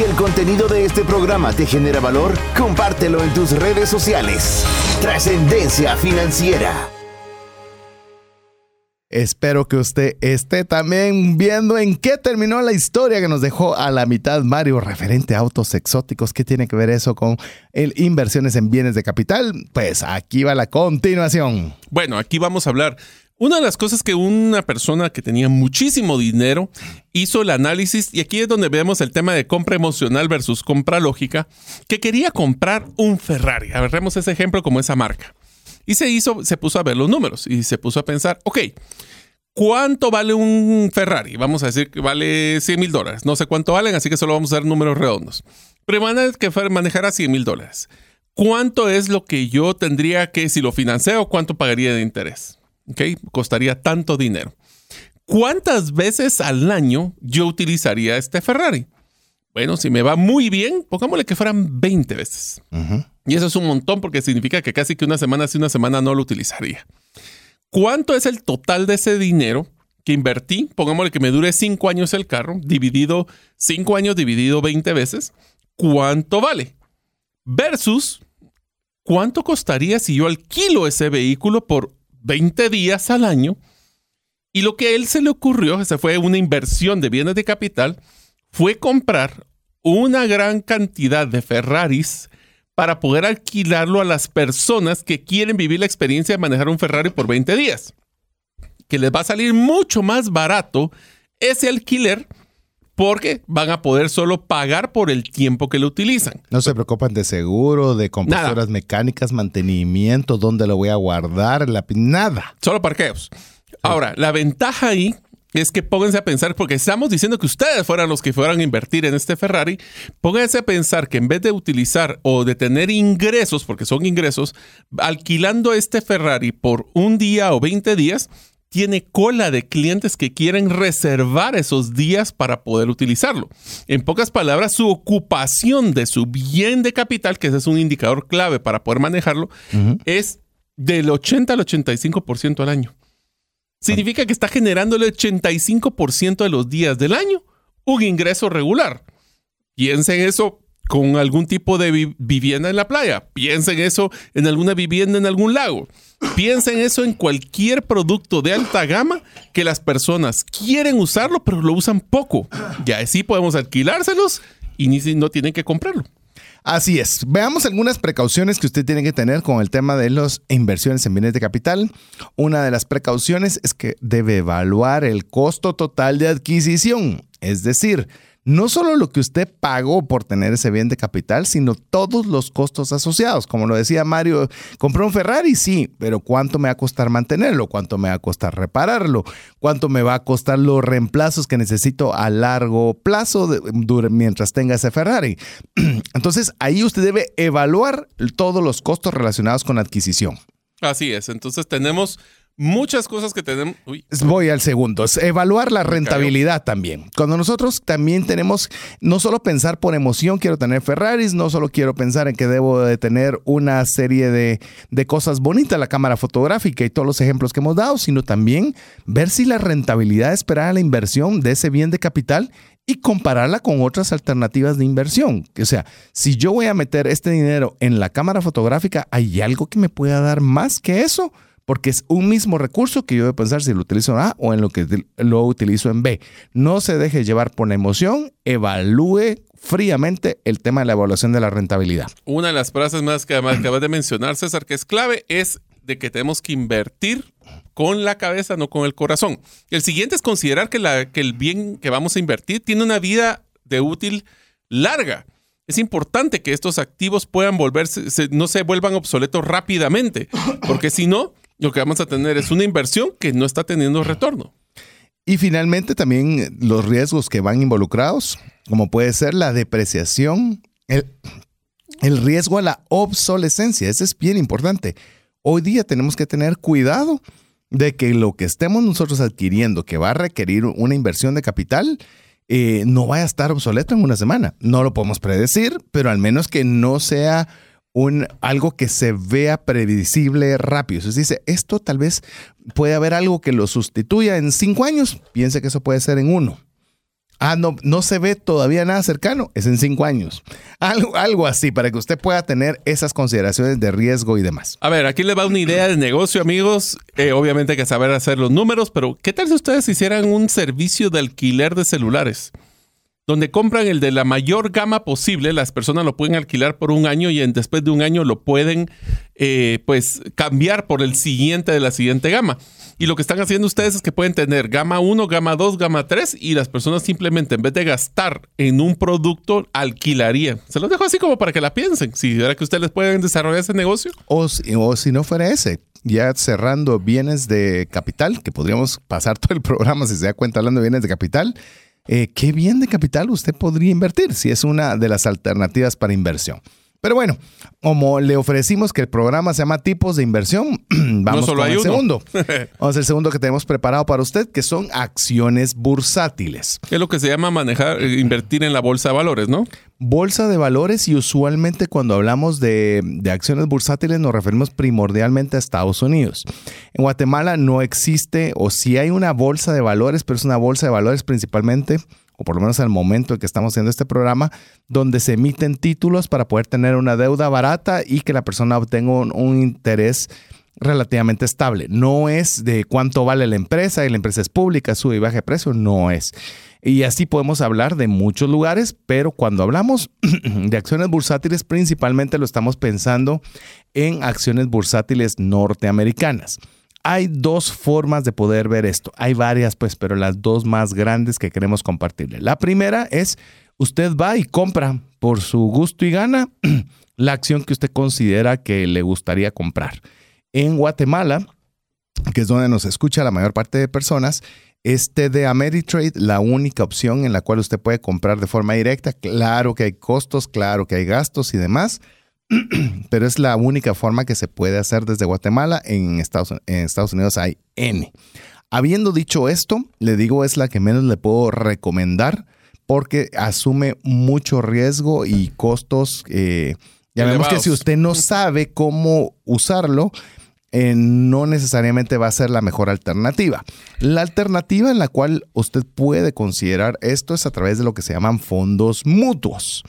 Si el contenido de este programa te genera valor, compártelo en tus redes sociales. Trascendencia financiera. Espero que usted esté también viendo en qué terminó la historia que nos dejó a la mitad Mario referente a autos exóticos. ¿Qué tiene que ver eso con el inversiones en bienes de capital? Pues aquí va la continuación. Bueno, aquí vamos a hablar. Una de las cosas que una persona que tenía muchísimo dinero hizo el análisis, y aquí es donde vemos el tema de compra emocional versus compra lógica, que quería comprar un Ferrari. Agarremos ese ejemplo como esa marca. Y se hizo, se puso a ver los números y se puso a pensar, ok, ¿cuánto vale un Ferrari? Vamos a decir que vale 100 mil dólares. No sé cuánto valen, así que solo vamos a dar números redondos. Pero van a que manejará 100 mil dólares. ¿Cuánto es lo que yo tendría que, si lo financio, cuánto pagaría de interés? ¿Ok? Costaría tanto dinero. ¿Cuántas veces al año yo utilizaría este Ferrari? Bueno, si me va muy bien, pongámosle que fueran 20 veces. Y eso es un montón porque significa que casi que una semana sí, una semana no lo utilizaría. ¿Cuánto es el total de ese dinero que invertí? Pongámosle que me dure cinco años el carro, dividido cinco años dividido 20 veces. ¿Cuánto vale? Versus cuánto costaría si yo alquilo ese vehículo por 20 días al año. Y lo que a él se le ocurrió, esa fue una inversión de bienes de capital, fue comprar una gran cantidad de Ferraris para poder alquilarlo a las personas que quieren vivir la experiencia de manejar un Ferrari por 20 días. Que les va a salir mucho más barato ese alquiler porque van a poder solo pagar por el tiempo que lo utilizan. No se preocupan de seguro, de compresoras mecánicas, mantenimiento, dónde lo voy a guardar, la, nada. Solo parqueos. Ahora, la ventaja ahí es que pónganse a pensar, porque estamos diciendo que ustedes fueran los que fueran a invertir en este Ferrari, pónganse a pensar que en vez de utilizar o de tener ingresos, porque son ingresos, alquilando este Ferrari por un día o 20 días, tiene cola de clientes que quieren reservar esos días para poder utilizarlo. En pocas palabras, su ocupación de su bien de capital, que ese es un indicador clave para poder manejarlo, es del 80 al 85% al año. Significa que está generando el 85% de los días del año un ingreso regular. Piensen eso con algún tipo de vivienda en la playa. Piensen eso en alguna vivienda en algún lago. Piensen eso en cualquier producto de alta gama que las personas quieren usarlo, pero lo usan poco. Ya así podemos alquilárselos y ni no tienen que comprarlo. Así es. Veamos algunas precauciones que usted tiene que tener con el tema de las inversiones en bienes de capital. Una de las precauciones es que debe evaluar el costo total de adquisición. Es decir, no solo lo que usted pagó por tener ese bien de capital, sino todos los costos asociados. Como lo decía Mario, compré un Ferrari, sí, pero ¿cuánto me va a costar mantenerlo? ¿Cuánto me va a costar repararlo? ¿Cuánto me va a costar los reemplazos que necesito a largo plazo mientras tenga ese Ferrari? Entonces ahí usted debe evaluar todos los costos relacionados con la adquisición. Así es, entonces tenemos muchas cosas que tenemos. Voy al segundo. evaluar la rentabilidad también. Cuando nosotros también tenemos, no solo pensar por emoción, quiero tener Ferraris, no solo quiero pensar en que debo de tener una serie de, de cosas bonitas, la cámara fotográfica y todos los ejemplos que hemos dado, sino también ver si la rentabilidad esperada la inversión de ese bien de capital y compararla con otras alternativas de inversión. O sea, si yo voy a meter este dinero en la cámara fotográfica, ¿hay algo que me pueda dar más que eso? Porque es un mismo recurso que yo debo pensar si lo utilizo en A o en lo que lo utilizo en B. No se deje llevar por la emoción, evalúe fríamente el tema de la evaluación de la rentabilidad. Una de las frases más que acabas de mencionar, César, que es clave, es de que tenemos que invertir con la cabeza, no con el corazón. El siguiente es considerar que el bien que vamos a invertir tiene una vida de útil larga. Es importante que estos activos puedan volverse, no se vuelvan obsoletos rápidamente, porque si no, lo que vamos a tener es una inversión que no está teniendo retorno. Y finalmente también los riesgos que van involucrados, como puede ser la depreciación, el, el riesgo a la obsolescencia, ese es bien importante. Hoy día tenemos que tener cuidado de que lo que estemos nosotros adquiriendo, que va a requerir una inversión de capital, eh, no vaya a estar obsoleto en una semana. No lo podemos predecir, pero al menos que no sea un, algo que se vea previsible rápido. Entonces dice, esto tal vez puede haber algo que lo sustituya en cinco años. Piense que eso puede ser en uno. Ah, no, no se ve todavía nada cercano, es en cinco años. Algo, algo así, para que usted pueda tener esas consideraciones de riesgo y demás. A ver, aquí le va una idea de negocio, amigos. Eh, obviamente hay que saber hacer los números, pero ¿qué tal si ustedes hicieran un servicio de alquiler de celulares? Donde compran el de la mayor gama posible, las personas lo pueden alquilar por un año y en, después de un año lo pueden eh, pues cambiar por el siguiente de la siguiente gama. Y lo que están haciendo ustedes es que pueden tener gama 1, gama 2, gama 3 y las personas simplemente en vez de gastar en un producto, alquilarían. Se los dejo así como para que la piensen. Si era que ustedes pueden desarrollar ese negocio. O o si no fuera ese, ya cerrando bienes de capital, que podríamos pasar todo el programa si se da cuenta hablando de bienes de capital eh, ¿qué bien de capital usted podría invertir si es una de las alternativas para inversión? Pero bueno, como le ofrecimos que el programa se llama tipos de inversión, vamos solo con hay el uno. segundo. Vamos al segundo que tenemos preparado para usted, que son acciones bursátiles. Es lo que se llama manejar, eh, invertir en la bolsa de valores, ¿no? Bolsa de valores y usualmente cuando hablamos de, de acciones bursátiles nos referimos primordialmente a Estados Unidos. En Guatemala no existe, o sí hay una bolsa de valores, pero es una bolsa de valores principalmente o por lo menos al momento en que estamos haciendo este programa, donde se emiten títulos para poder tener una deuda barata y que la persona obtenga un, interés relativamente estable. No es de cuánto vale la empresa y la empresa es pública, sube y baja precio, no es. Y así podemos hablar de muchos lugares, pero cuando hablamos de acciones bursátiles, principalmente lo estamos pensando en acciones bursátiles norteamericanas. Hay dos formas de poder ver esto. Hay varias, pues, pero las dos más grandes que queremos compartirle. La primera es, usted va y compra por su gusto y gana la acción que usted considera que le gustaría comprar. En Guatemala, que es donde nos escucha la mayor parte de personas, este de Ameritrade, la única opción en la cual usted puede comprar de forma directa. Claro que hay costos, claro que hay gastos y demás, pero es la única forma que se puede hacer desde Guatemala. En Estados, en Estados Unidos hay N. Habiendo dicho esto, le digo es la que menos le puedo recomendar porque asume mucho riesgo y costos. Eh, ya vemos que si usted no sabe cómo usarlo, eh, no necesariamente va a ser la mejor alternativa. La alternativa en la cual usted puede considerar esto es a través de lo que se llaman fondos mutuos.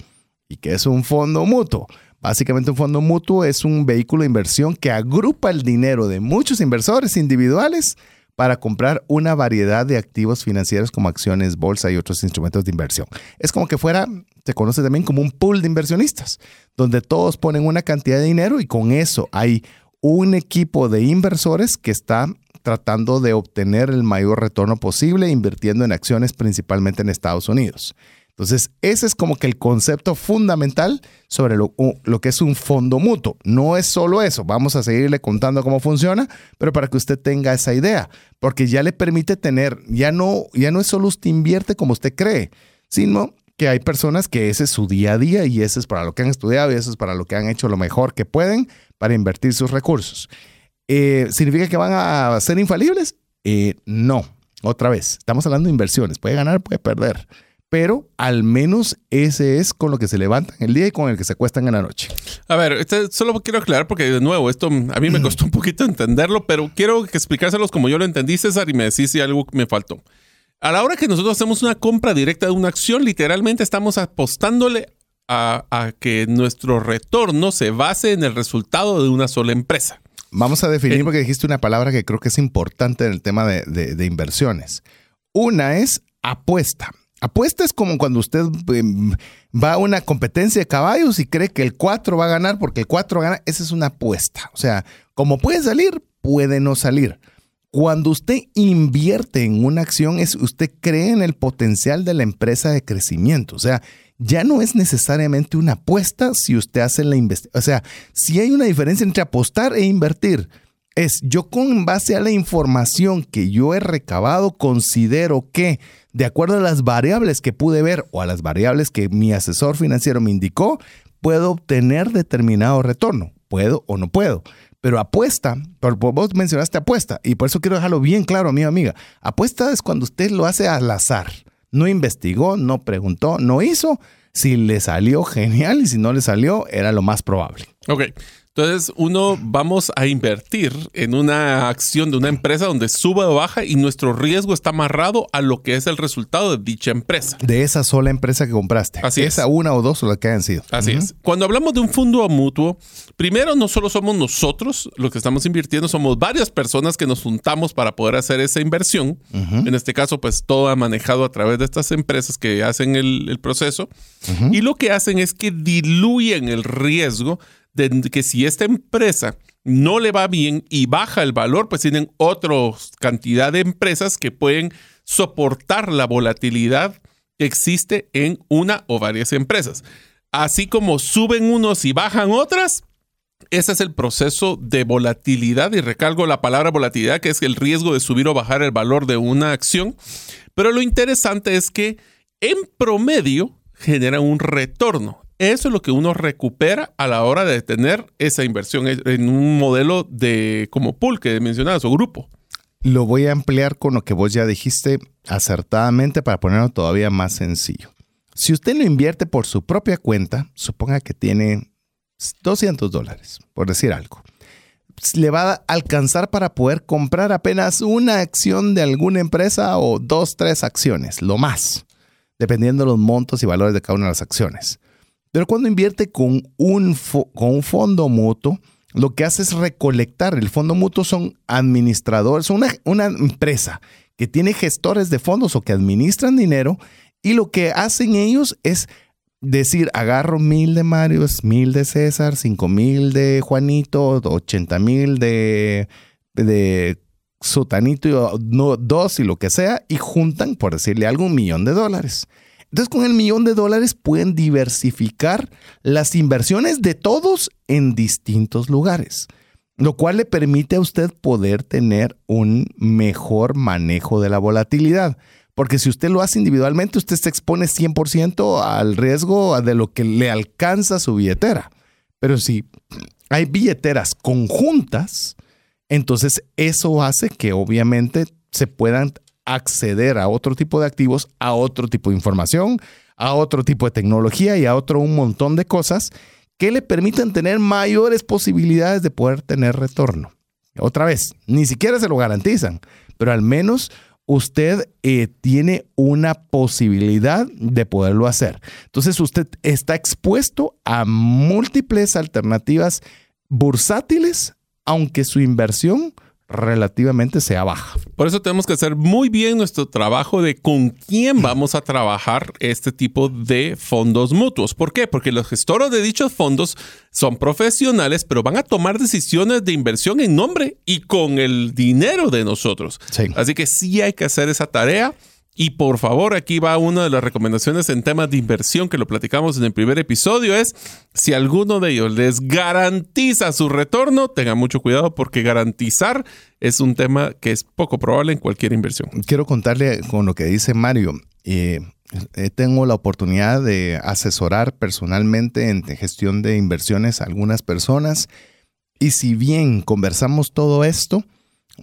¿Y qué es un fondo mutuo? Básicamente un fondo mutuo es un vehículo de inversión que agrupa el dinero de muchos inversores individuales para comprar una variedad de activos financieros como acciones, bolsa y otros instrumentos de inversión. Es como que fuera, se conoce también como un pool de inversionistas, donde todos ponen una cantidad de dinero y con eso hay un equipo de inversores que está tratando de obtener el mayor retorno posible invirtiendo en acciones principalmente en Estados Unidos. Entonces, ese es como que el concepto fundamental sobre lo, lo, que es un fondo mutuo. No es solo eso, vamos a seguirle contando cómo funciona, pero para que usted tenga esa idea, porque ya le permite tener, ya no, ya no es solo usted invierte como usted cree, sino que hay personas que ese es su día a día y eso es para lo que han estudiado y eso es para lo que han hecho lo mejor que pueden para invertir sus recursos. Eh, ¿Significa que van a ser infalibles? Eh, no. Otra vez, estamos hablando de inversiones. Puede ganar, puede perder pero al menos ese es con lo que se levantan el día y con el que se acuestan en la noche. A ver, este, solo quiero aclarar porque de nuevo, esto a mí me costó un poquito entenderlo, pero quiero explicárselos como yo lo entendí, César, y me decís si algo me faltó. A la hora que nosotros hacemos una compra directa de una acción, literalmente estamos apostándole a, a que nuestro retorno se base en el resultado de una sola empresa. Vamos a definir, porque dijiste una palabra que creo que es importante en el tema de, de, de inversiones. Una es apuesta. Apuesta es como cuando usted eh, va a una competencia de caballos y cree que el 4 va a ganar porque el 4 gana. Esa es una apuesta. O sea, como puede salir, puede no salir. Cuando usted invierte en una acción, es usted cree en el potencial de la empresa de crecimiento. O sea, ya no es necesariamente una apuesta si usted hace la investigación. O sea, si hay una diferencia entre apostar e invertir. Es yo con base a la información que yo he recabado, considero que de acuerdo a las variables que pude ver o a las variables que mi asesor financiero me indicó, puedo obtener determinado retorno. Puedo o no puedo. Pero apuesta, vos mencionaste apuesta, y por eso quiero dejarlo bien claro, amiga amiga. Apuesta es cuando usted lo hace al azar. No investigó, no preguntó, no hizo. Si le salió genial y si no le salió, era lo más probable. Ok. Entonces, uno vamos a invertir en una acción de una empresa donde suba o baja y nuestro riesgo está amarrado a lo que es el resultado de dicha empresa. De esa sola empresa que compraste. Así esa es. una o dos o la que hayan sido. Así uh -huh. es. Cuando hablamos de un fondo mutuo, primero no solo somos nosotros los que estamos invirtiendo, somos varias personas que nos juntamos para poder hacer esa inversión. Uh -huh. En este caso, pues todo ha manejado a través de estas empresas que hacen el, el proceso. Uh -huh. Y lo que hacen es que diluyen el riesgo de que si esta empresa no le va bien y baja el valor, pues tienen otra cantidad de empresas que pueden soportar la volatilidad que existe en una o varias empresas. Así como suben unos y bajan otras, ese es el proceso de volatilidad y recalco la palabra volatilidad, que es el riesgo de subir o bajar el valor de una acción. Pero lo interesante es que en promedio genera un retorno eso es lo que uno recupera a la hora de tener esa inversión en un modelo de como pool que mencionabas o grupo. Lo voy a ampliar con lo que vos ya dijiste acertadamente para ponerlo todavía más sencillo. Si usted lo invierte por su propia cuenta, suponga que tiene 200 dólares, por decir algo. Le va a alcanzar para poder comprar apenas una acción de alguna empresa o dos, tres acciones, lo más, dependiendo de los montos y valores de cada una de las acciones. Pero cuando invierte con un, con un fondo mutuo, lo que hace es recolectar. El fondo mutuo son administradores, una, una empresa que tiene gestores de fondos o que administran dinero y lo que hacen ellos es decir, agarro mil de Mario, mil de César, cinco mil de Juanito, ochenta mil de, de Sotanito, no, dos y lo que sea, y juntan, por decirle algo, un millón de dólares. Entonces, con el millón de dólares pueden diversificar las inversiones de todos en distintos lugares, lo cual le permite a usted poder tener un mejor manejo de la volatilidad. Porque si usted lo hace individualmente, usted se expone 100% al riesgo de lo que le alcanza su billetera. Pero si hay billeteras conjuntas, entonces eso hace que obviamente se puedan acceder a otro tipo de activos, a otro tipo de información, a otro tipo de tecnología y a otro un montón de cosas que le permitan tener mayores posibilidades de poder tener retorno. Otra vez, ni siquiera se lo garantizan, pero al menos usted eh, tiene una posibilidad de poderlo hacer. Entonces usted está expuesto a múltiples alternativas bursátiles, aunque su inversión relativamente sea baja. Por eso tenemos que hacer muy bien nuestro trabajo de con quién vamos a trabajar este tipo de fondos mutuos. ¿Por qué? Porque los gestores de dichos fondos son profesionales, pero van a tomar decisiones de inversión en nombre y con el dinero de nosotros. Así que sí hay que hacer esa tarea. Y por favor, aquí va una de las recomendaciones en temas de inversión que lo platicamos en el primer episodio, es si alguno de ellos les garantiza su retorno, tengan mucho cuidado porque garantizar es un tema que es poco probable en cualquier inversión. Quiero contarle con lo que dice Mario. Eh, eh, tengo la oportunidad de asesorar personalmente en gestión de inversiones a algunas personas y si bien conversamos todo esto,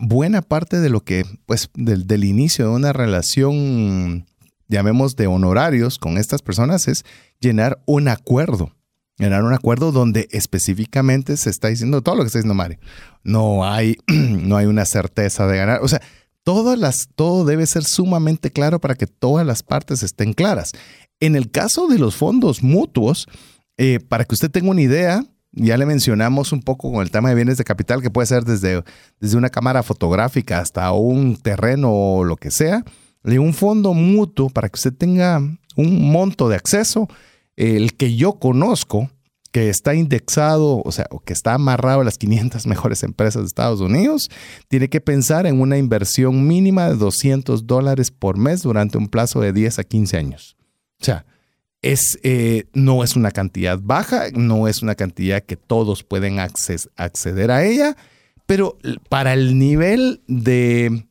buena parte de lo que, pues, del, inicio de una relación, llamemos de honorarios con estas personas es llenar un acuerdo. Llenar un acuerdo donde específicamente se está diciendo todo lo que está diciendo Mario. No hay, no hay una certeza de ganar. O sea, todas las, todo debe ser sumamente claro para que todas las partes estén claras. En el caso de los fondos mutuos, eh, para que usted tenga una idea, ya le mencionamos un poco con el tema de bienes de capital, que puede ser desde, desde una cámara fotográfica hasta un terreno o lo que sea. De un fondo mutuo para que usted tenga un monto de acceso, el que yo conozco, que está indexado, o sea, que está amarrado a las 500 mejores empresas de Estados Unidos, tiene que pensar en una inversión mínima de 200 dólares por mes durante un plazo de 10 a 15 años. O sea, es, eh, no es una cantidad baja, no es una cantidad que todos pueden acceder a ella, pero para el nivel de,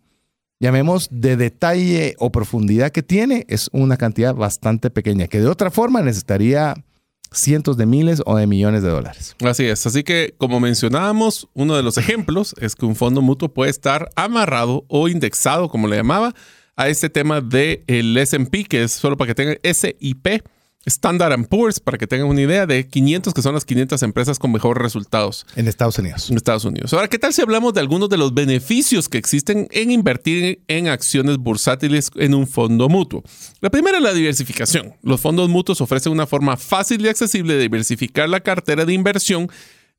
llamemos, de detalle o profundidad que tiene, es una cantidad bastante pequeña, que de otra forma necesitaría cientos de miles o de millones de dólares. Así es, así que como mencionábamos, uno de los ejemplos es que un fondo mutuo puede estar amarrado o indexado, como le llamaba, a este tema del el S&P, que es solo para que tengan SIP, Standard Poor's, para que tengan una idea, de 500 que son las 500 empresas con mejores resultados. En Estados Unidos. En Estados Unidos. Ahora, ¿qué tal si hablamos de algunos de los beneficios que existen en invertir en acciones bursátiles en un fondo mutuo? La primera es la diversificación. Los fondos mutuos ofrecen una forma fácil y accesible de diversificar la cartera de inversión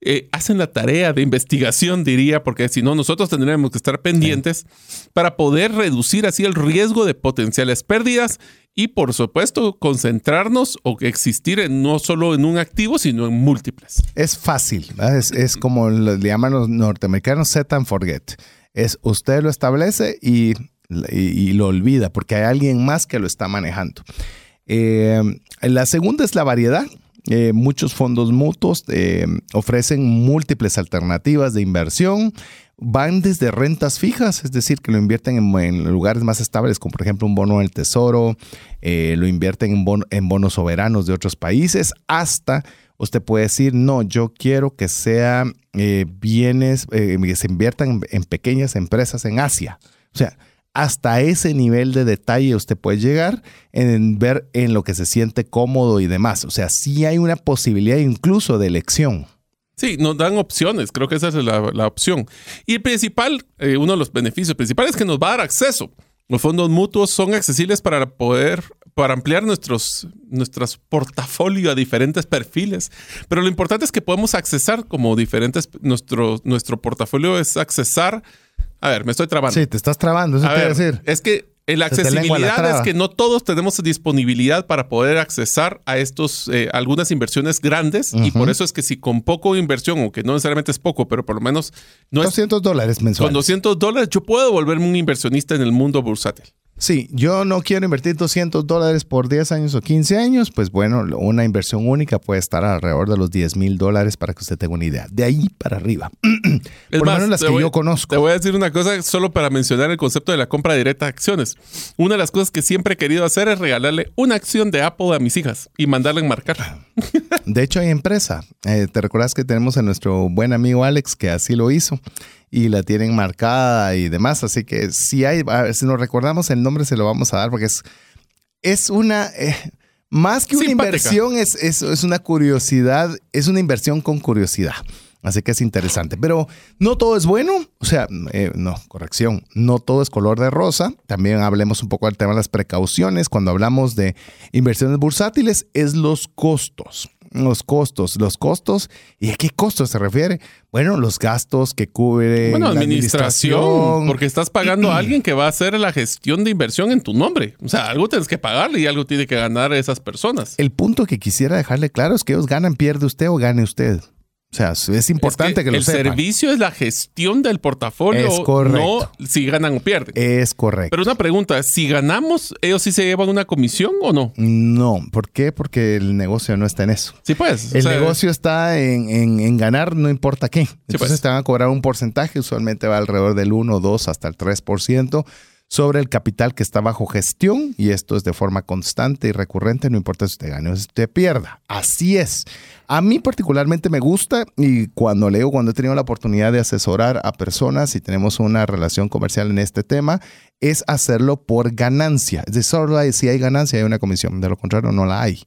eh, hacen la tarea de investigación, diría, porque si no, nosotros tendríamos que estar pendientes para poder reducir así el riesgo de potenciales pérdidas y, por supuesto, concentrarnos o existir no solo en un activo, sino en múltiples. Es fácil, es, como le llaman los norteamericanos set and forget. Es usted lo establece y, lo olvida porque hay alguien más que lo está manejando. Eh, la segunda es la variedad eh, muchos fondos mutuos eh, ofrecen múltiples alternativas de inversión. Van desde rentas fijas, es decir, que lo invierten en, lugares más estables, como por ejemplo un bono del tesoro, eh, lo invierten en, bonos soberanos de otros países, hasta usted puede decir, no, yo quiero que sea bienes, que se inviertan en pequeñas empresas en Asia. O sea, hasta ese nivel de detalle usted puede llegar en ver en lo que se siente cómodo y demás. O sea, sí hay una posibilidad incluso de elección. Sí, nos dan opciones, creo que esa es la, opción. Y el principal, eh, uno de los beneficios principales es que nos va a dar acceso. Los fondos mutuos son accesibles para poder, para ampliar nuestros, nuestros portafolio a diferentes perfiles. Pero lo importante es que podemos accesar como diferentes, nuestro, nuestro portafolio es accesar a ver, me estoy trabando. Sí, te estás trabando, eso te decir. Es que la accesibilidad es que no todos tenemos disponibilidad para poder accesar a estos eh, algunas inversiones grandes y por eso es que si con poco inversión o que no necesariamente es poco, pero por lo menos no 200 dólares mensuales. Con 200 dólares yo puedo volverme un inversionista en el mundo bursátil. Sí, yo no quiero invertir 200 dólares por 10 años o 15 años, pues bueno, una inversión única puede estar alrededor de los 10 mil dólares para que usted tenga una idea. De ahí para arriba. por lo menos las que yo conozco. Te voy a decir una cosa solo para mencionar el concepto de la compra directa de acciones. Una de las cosas que siempre he querido hacer es regalarle una acción de Apple a mis hijas y mandarle en marcar. De hecho, hay empresa. Eh, ¿Te recuerdas que tenemos a nuestro buen amigo Alex que así lo hizo? Y la tienen marcada y demás. Así que si hay, si nos recordamos el nombre, se lo vamos a dar porque es, es una. Eh, más que una inversión, es, es, es, una curiosidad, es una inversión con curiosidad. Así que es interesante. Pero no todo es bueno. O sea, eh, no, corrección. No todo es color de rosa. También hablemos un poco del tema de las precauciones. Cuando hablamos de inversiones bursátiles, es los costos los costos. Los costos, ¿y a qué costos se refiere? Bueno, los gastos que cubre bueno, la administración, Porque estás pagando a alguien que va a hacer la gestión de inversión en tu nombre. O sea, algo tienes que pagarle y algo tiene que ganar esas personas. El punto que quisiera dejarle claro es que ellos ganan, pierde usted o gane usted. O sea, es importante que, lo sepan. El servicio es la gestión del portafolio, es correcto. no si ganan o pierden. Es correcto. Pero una pregunta, si ganamos, ¿ellos sí se llevan una comisión o no? No, ¿por qué? Porque el negocio no está en eso. Sí, pues. El negocio está en, ganar, no importa qué. Entonces pues. te van a cobrar un porcentaje, usualmente va alrededor del 1, 2 hasta el 3% sobre el capital que está bajo gestión y esto es de forma constante y recurrente, no importa si usted gane o si usted pierda. Así es. A mí particularmente me gusta y cuando leo, cuando he tenido la oportunidad de asesorar a personas y tenemos una relación comercial en este tema, es hacerlo por ganancia. Es decir, solo si hay ganancia hay una comisión, de lo contrario no la hay.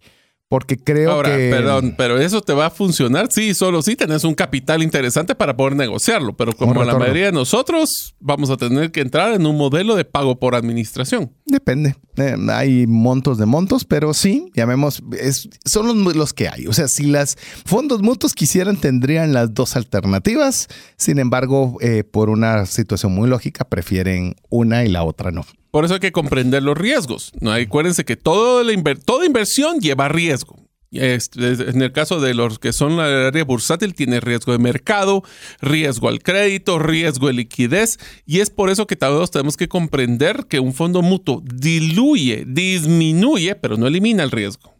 Porque creo Ahora, que. Perdón, pero eso te va a funcionar, sí, solo si tenés un capital interesante para poder negociarlo. Pero como la mayoría de nosotros, vamos a tener que entrar en un modelo de pago por administración. Depende. Eh, hay montos de montos, pero sí, llamemos, es, son los, que hay. O sea, si las fondos mutuos quisieran, tendrían las dos alternativas. Sin embargo, eh, por una situación muy lógica, prefieren una y la otra no. Por eso hay que comprender los riesgos. ¿no? Acuérdense que todo la toda inversión lleva riesgo. en el caso de los que son la área bursátil, tiene riesgo de mercado, riesgo al crédito, riesgo de liquidez. Y es por eso que todos tenemos que comprender que un fondo mutuo diluye, disminuye, pero no elimina el riesgo.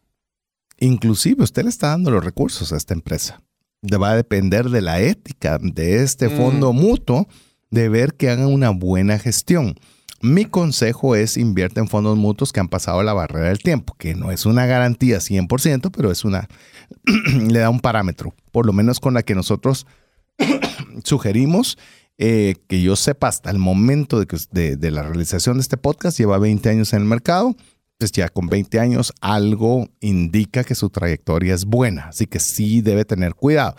Inclusive usted le está dando los recursos a esta empresa. Va a depender de la ética de este fondo mutuo de ver que hagan una buena gestión. Mi consejo es invierte en fondos mutuos que han pasado la barrera del tiempo, que no es una garantía 100%, pero es una, le da un parámetro, por lo menos con la que nosotros sugerimos. Eh, que yo sepa hasta el momento de, que, de, la realización de este podcast, lleva 20 años en el mercado, pues ya con 20 años algo indica que su trayectoria es buena, así que sí debe tener cuidado.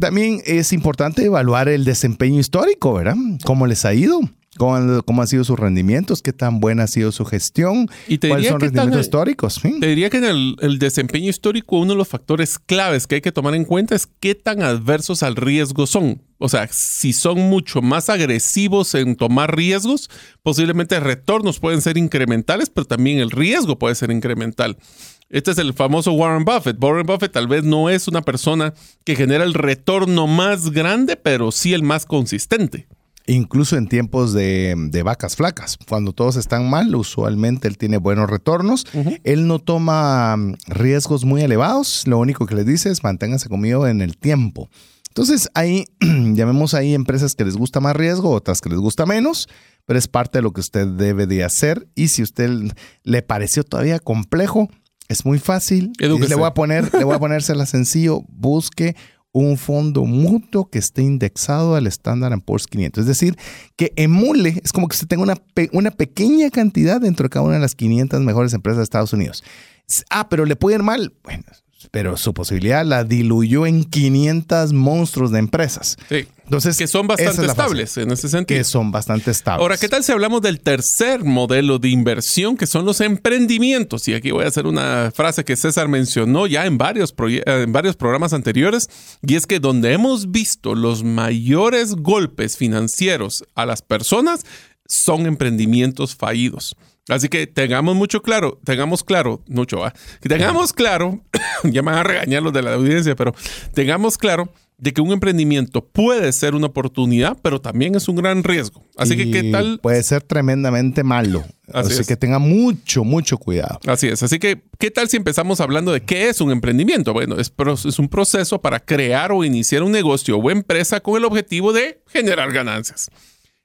También es importante evaluar el desempeño histórico, ¿verdad? ¿Cómo les ha ido? ¿Cómo han, sido sus rendimientos? ¿Qué tan buena ha sido su gestión? Y te ¿Cuáles son rendimientos históricos? Te diría que en el, desempeño histórico uno de los factores claves que hay que tomar en cuenta es qué tan adversos al riesgo son. O sea, si son mucho más agresivos en tomar riesgos, posiblemente retornos pueden ser incrementales, pero también el riesgo puede ser incremental. Este es el famoso Warren Buffett. Warren Buffett tal vez no es una persona que genera el retorno más grande, pero sí el más consistente. Incluso en tiempos de, vacas flacas. Cuando todos están mal, usualmente él tiene buenos retornos. Él no toma mm, riesgos muy elevados. Lo único que les dice es manténganse conmigo en el tiempo. Entonces, ahí, llamemos ahí empresas que les gusta más riesgo, otras que les gusta menos, pero es parte de lo que usted debe de hacer. Y si usted le pareció todavía complejo, es muy fácil. Le voy a poner, le voy a ponérsela sencillo. Busque un fondo mutuo que esté indexado al Standard Poor's 500. Es decir, que emule, es como que usted tenga una, una pequeña cantidad dentro de cada una de las 500 mejores empresas de Estados Unidos. Ah, pero le puede ir mal. Bueno, pero su posibilidad la diluyó en 500 monstruos de empresas. Sí. Entonces, que son bastante estables en ese sentido. Que son bastante estables. Ahora, ¿qué tal si hablamos del tercer modelo de inversión, que son los emprendimientos? Y aquí voy a hacer una frase que César mencionó ya en varios, en varios programas anteriores, y es que donde hemos visto los mayores golpes financieros a las personas son emprendimientos fallidos. Así que tengamos mucho claro, tengamos claro, mucho, ¿va? tengamos claro, ya me van a regañar los de la audiencia, pero tengamos claro de que un emprendimiento puede ser una oportunidad, pero también es un gran riesgo. Así que, ¿qué tal? Puede ser tremendamente malo. Así, que tenga mucho, mucho cuidado. Así es. Así que, ¿qué tal si empezamos hablando de qué es un emprendimiento? Bueno, es, es un proceso para crear o iniciar un negocio o empresa con el objetivo de generar ganancias.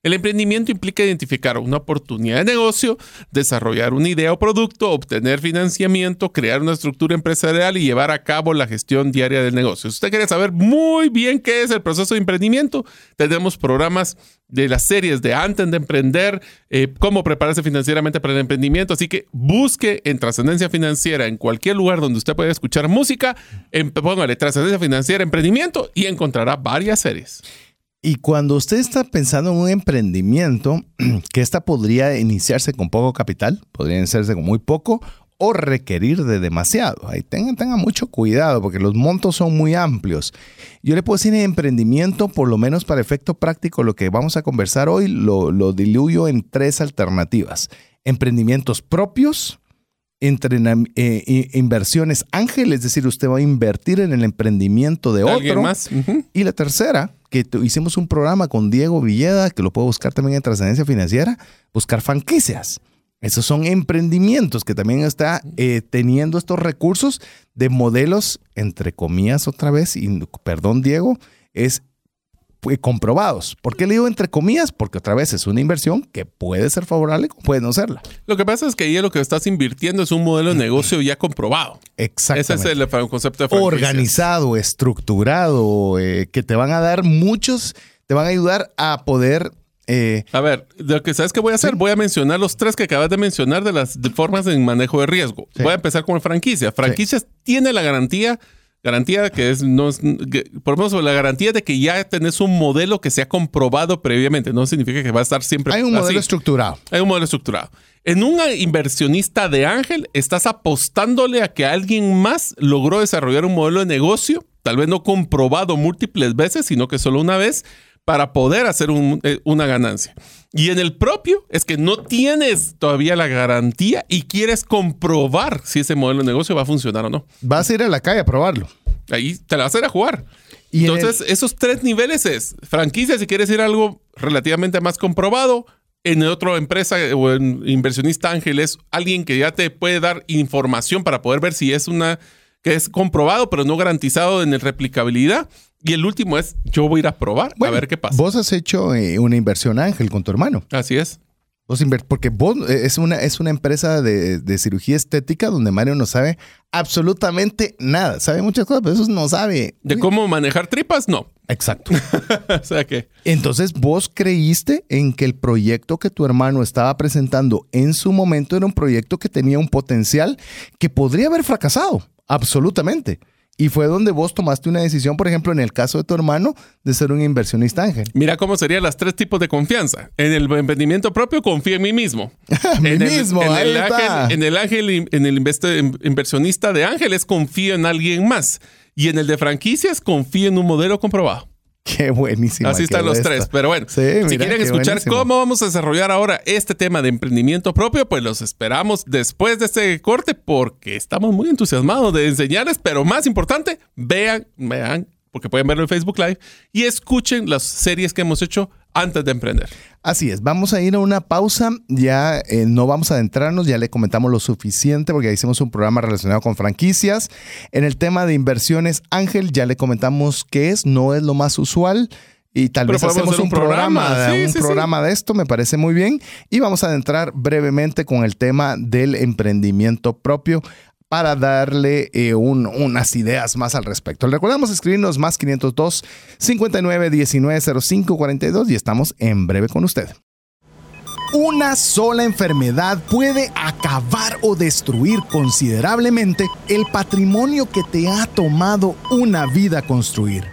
El emprendimiento implica identificar una oportunidad de negocio, desarrollar una idea o producto, obtener financiamiento, crear una estructura empresarial y llevar a cabo la gestión diaria del negocio. Si usted quiere saber muy bien qué es el proceso de emprendimiento, tenemos programas de las series de antes de emprender, eh, cómo prepararse financieramente para el emprendimiento. Así que busque en Trascendencia Financiera, en cualquier lugar donde usted pueda escuchar música, en, póngale Trascendencia Financiera, emprendimiento y encontrará varias series. Y cuando usted está pensando en un emprendimiento, que esta podría iniciarse con poco capital, podría iniciarse con muy poco o requerir de demasiado. Ahí tengan, mucho cuidado porque los montos son muy amplios. Yo le puedo decir en emprendimiento, por lo menos para efecto práctico, lo que vamos a conversar hoy lo, lo diluyo en tres alternativas. Emprendimientos propios, eh, inversiones ángel, es decir, usted va a invertir en el emprendimiento de otro. Más? Y la tercera, que hicimos un programa con Diego Villeda, que lo puedo buscar también en Trascendencia Financiera, buscar franquicias. Esos son emprendimientos que también está eh, teniendo estos recursos de modelos, entre comillas otra vez, y perdón Diego, es comprobados. ¿Por qué le digo entre comillas? Porque otra vez es una inversión que puede ser favorable o puede no serla. Lo que pasa es que ahí lo que estás invirtiendo es un modelo de negocio ya comprobado. Exactamente. Ese es el concepto de Organizado, estructurado, eh, que te van a dar muchos, te van a ayudar a poder eh, a ver, lo que sabes que voy a hacer, voy a mencionar los tres que acabas de mencionar de las formas de manejo de riesgo. Voy a empezar con franquicia. Franquicias tiene la garantía Garantía que es, no por lo menos la garantía de que ya tenés un modelo que se ha comprobado previamente. No significa que va a estar siempre. Hay un modelo estructurado. Hay un modelo estructurado. En un inversionista de ángel, estás apostándole a que alguien más logró desarrollar un modelo de negocio, tal vez no comprobado múltiples veces, sino que solo una vez, para poder hacer eh, una ganancia. Y en el propio es que no tienes todavía la garantía y quieres comprobar si ese modelo de negocio va a funcionar o no. Vas a ir a la calle a probarlo. Ahí te la vas a ir a jugar. Y Entonces, esos tres niveles es franquicia si quieres ir a algo relativamente más comprobado. En otra empresa o en inversionista ángel es alguien que ya te puede dar información para poder ver si es una que es comprobado pero no garantizado en el replicabilidad. Y el último es, yo voy a ir a probar a ver qué pasa. Vos has hecho eh, una inversión ángel con tu hermano. Así es. Vos porque vos eh, es una, es una empresa de, cirugía estética donde Mario no sabe absolutamente nada. Sabe muchas cosas, pero eso no sabe. ¿De cómo manejar tripas? No. Exacto. o sea que. Entonces, vos creíste en que el proyecto que tu hermano estaba presentando en su momento era un proyecto que tenía un potencial que podría haber fracasado. Absolutamente. Y fue donde vos tomaste una decisión, por ejemplo, en el caso de tu hermano, de ser un inversionista ángel. Mira cómo serían los tres tipos de confianza. En el emprendimiento propio, confío en mí mismo. mí en mismo, el, en, el ángel, en el ángel, en el inversionista de ángeles, confío en alguien más. Y en el de franquicias, confío en un modelo comprobado. Qué buenísimo. Así están los tres. Pero bueno, si quieren escuchar cómo vamos a desarrollar ahora este tema de emprendimiento propio, pues los esperamos después de este corte porque estamos muy entusiasmados de enseñarles, pero más importante, vean, vean porque pueden verlo en Facebook Live, y escuchen las series que hemos hecho antes de emprender. Así es, vamos a ir a una pausa, ya eh, no vamos a adentrarnos, ya le comentamos lo suficiente porque hicimos un programa relacionado con franquicias. En el tema de inversiones, Ángel, ya le comentamos qué es, no es lo más usual. Y tal vez hacemos un, programa, un programa de esto, me parece muy bien. Y vamos a adentrar brevemente con el tema del emprendimiento propio para darle eh, unas ideas más al respecto. Le recordamos escribirnos más 502 59 19 05 42 y estamos en breve con usted. Una sola enfermedad puede acabar o destruir considerablemente el patrimonio que te ha tomado una vida construir.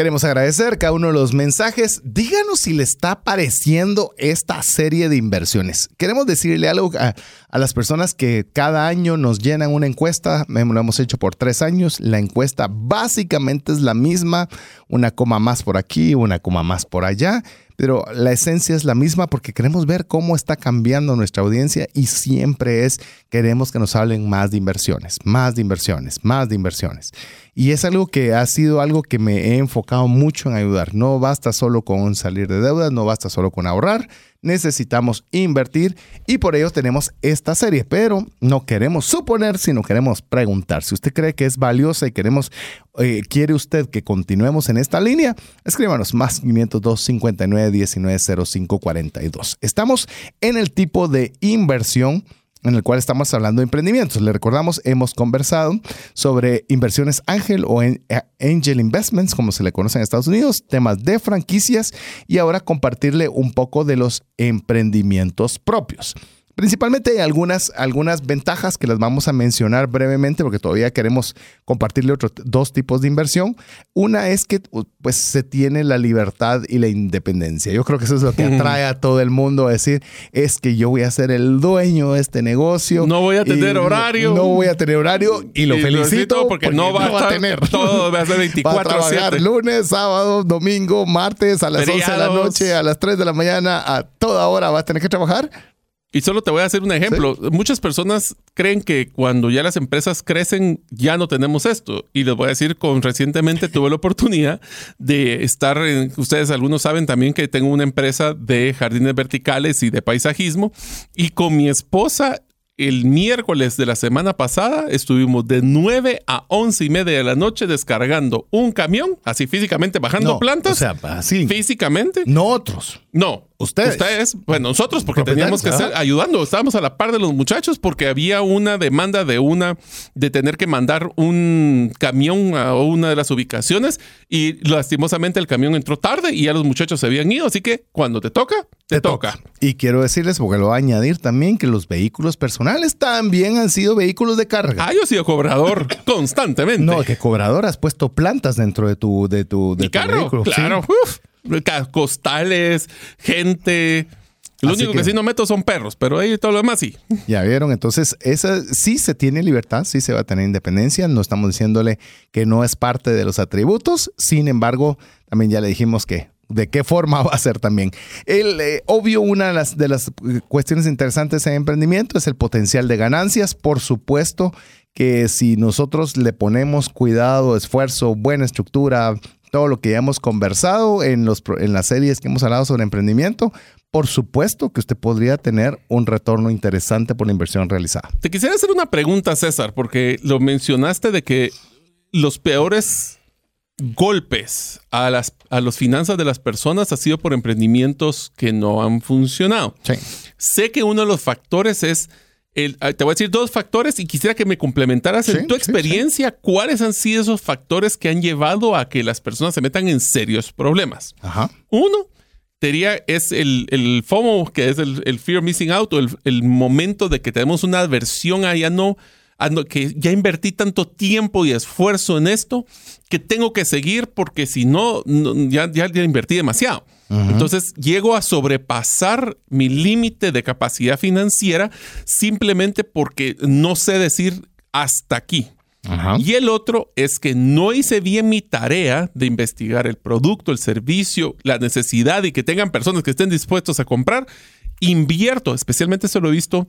Queremos agradecer cada uno de los mensajes. Díganos si le está pareciendo esta serie de inversiones. Queremos decirle algo a, las personas que cada año nos llenan una encuesta. Lo hemos hecho por tres años. La encuesta básicamente es la misma. Una coma más por aquí, una coma más por allá pero la esencia es la misma porque queremos ver cómo está cambiando nuestra audiencia y siempre es, queremos que nos hablen más de inversiones, más de inversiones, más de inversiones. Y es algo que ha sido algo que me he enfocado mucho en ayudar. No basta solo con salir de deudas, no basta solo con ahorrar, necesitamos invertir y por ello tenemos esta serie, pero no queremos suponer, sino queremos preguntar. Si usted cree que es valiosa y queremos, eh, quiere usted que continuemos en esta línea, escríbanos más 502 59 19 05 42. Estamos en el tipo de inversión en el cual estamos hablando de emprendimientos. Le recordamos, hemos conversado sobre inversiones ángel o eh, angel investments, como se le conoce en Estados Unidos, temas de franquicias y ahora compartirle un poco de los emprendimientos propios. Principalmente hay algunas, algunas ventajas que las vamos a mencionar brevemente porque todavía queremos compartirle otros dos tipos de inversión. Una es que pues se tiene la libertad y la independencia. Yo creo que eso es lo que atrae a todo el mundo a decir, es que yo voy a ser el dueño de este negocio. No voy a tener horario. No, voy a tener horario y lo felicito porque, no, va, a tener. Todo va a ser 24 va a trabajar lunes, sábado, domingo, martes, a las 11 de la noche, a las 3 de la mañana, a toda hora va a tener que trabajar y solo te voy a hacer un ejemplo. Muchas personas creen que cuando ya las empresas crecen ya no tenemos esto. Y les voy a decir, con recientemente tuve la oportunidad de estar, en, ustedes algunos saben también que tengo una empresa de jardines verticales y de paisajismo. Y con mi esposa el miércoles de la semana pasada estuvimos de 9 a 11 y media de la noche descargando un camión, así físicamente bajando plantas. O sea, así. Físicamente. No otros. No. Ustedes. Ustedes. Bueno, nosotros, porque teníamos que estar ayudando. Estábamos a la par de los muchachos porque había una demanda de una, de tener que mandar un camión a una de las ubicaciones y lastimosamente el camión entró tarde y ya los muchachos se habían ido. Así que cuando te toca, te, toca. Y quiero decirles, porque lo voy a añadir también, que los vehículos personales también han sido vehículos de carga. Ah, yo he sido cobrador constantemente. No, que cobrador has puesto plantas dentro de tu, de tu, de carro, vehículo. Claro. Costales, gente. Lo único que, sí no meto son perros, pero ahí todo lo demás sí. Ya vieron, entonces esa sí se tiene libertad, sí se va a tener independencia, no estamos diciéndole que no es parte de los atributos, sin embargo, también ya le dijimos que de qué forma va a ser también. El, eh, obvio, una de las, de las cuestiones interesantes en emprendimiento es el potencial de ganancias. Por supuesto que si nosotros le ponemos cuidado, esfuerzo, buena estructura, todo lo que ya hemos conversado en, los, en las series que hemos hablado sobre emprendimiento, por supuesto que usted podría tener un retorno interesante por la inversión realizada. Te quisiera hacer una pregunta, César, porque lo mencionaste de que los peores golpes a las a las finanzas de las personas ha sido por emprendimientos que no han funcionado. Sé que uno de los factores es el, ah, te voy a decir dos factores y quisiera que me complementaras en tu experiencia cuáles han sido esos factores que han llevado a que las personas se metan en serios problemas. Uno diría es el, el, FOMO, que es el, Fear Missing Out, o el, momento de que tenemos una adversión a ya no, que ya invertí tanto tiempo y esfuerzo en esto, que tengo que seguir porque si no, ya, ya, invertí demasiado. Entonces llego a sobrepasar mi límite de capacidad financiera simplemente porque no sé decir hasta aquí. Y el otro es que no hice bien mi tarea de investigar el producto, el servicio, la necesidad y que tengan personas que estén dispuestos a comprar. Invierto, especialmente eso lo he visto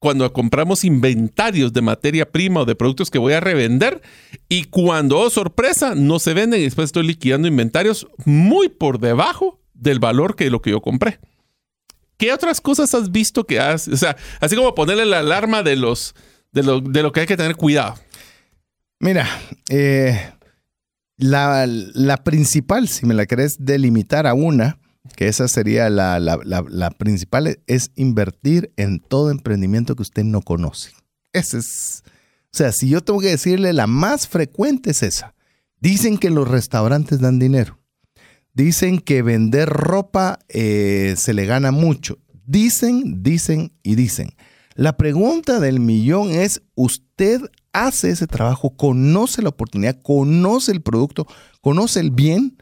cuando compramos inventarios de materia prima o de productos que voy a revender y cuando, oh sorpresa, no se venden y después estoy liquidando inventarios muy por debajo del valor que lo que yo compré. ¿Qué otras cosas has visto que has, o sea, así como ponerle la alarma de los de lo, de lo que hay que tener cuidado? Mira, eh, la, principal, si me la querés delimitar a una, que esa sería la, la, principal, es invertir en todo emprendimiento que usted no conoce. Ese es, o sea, si yo tengo que decirle, la más frecuente es esa. Dicen que los restaurantes dan dinero. Dicen que vender ropa eh, se le gana mucho. Dicen, dicen y dicen. La pregunta del millón es, ¿usted hace ese trabajo, conoce la oportunidad, conoce el producto, conoce el bien.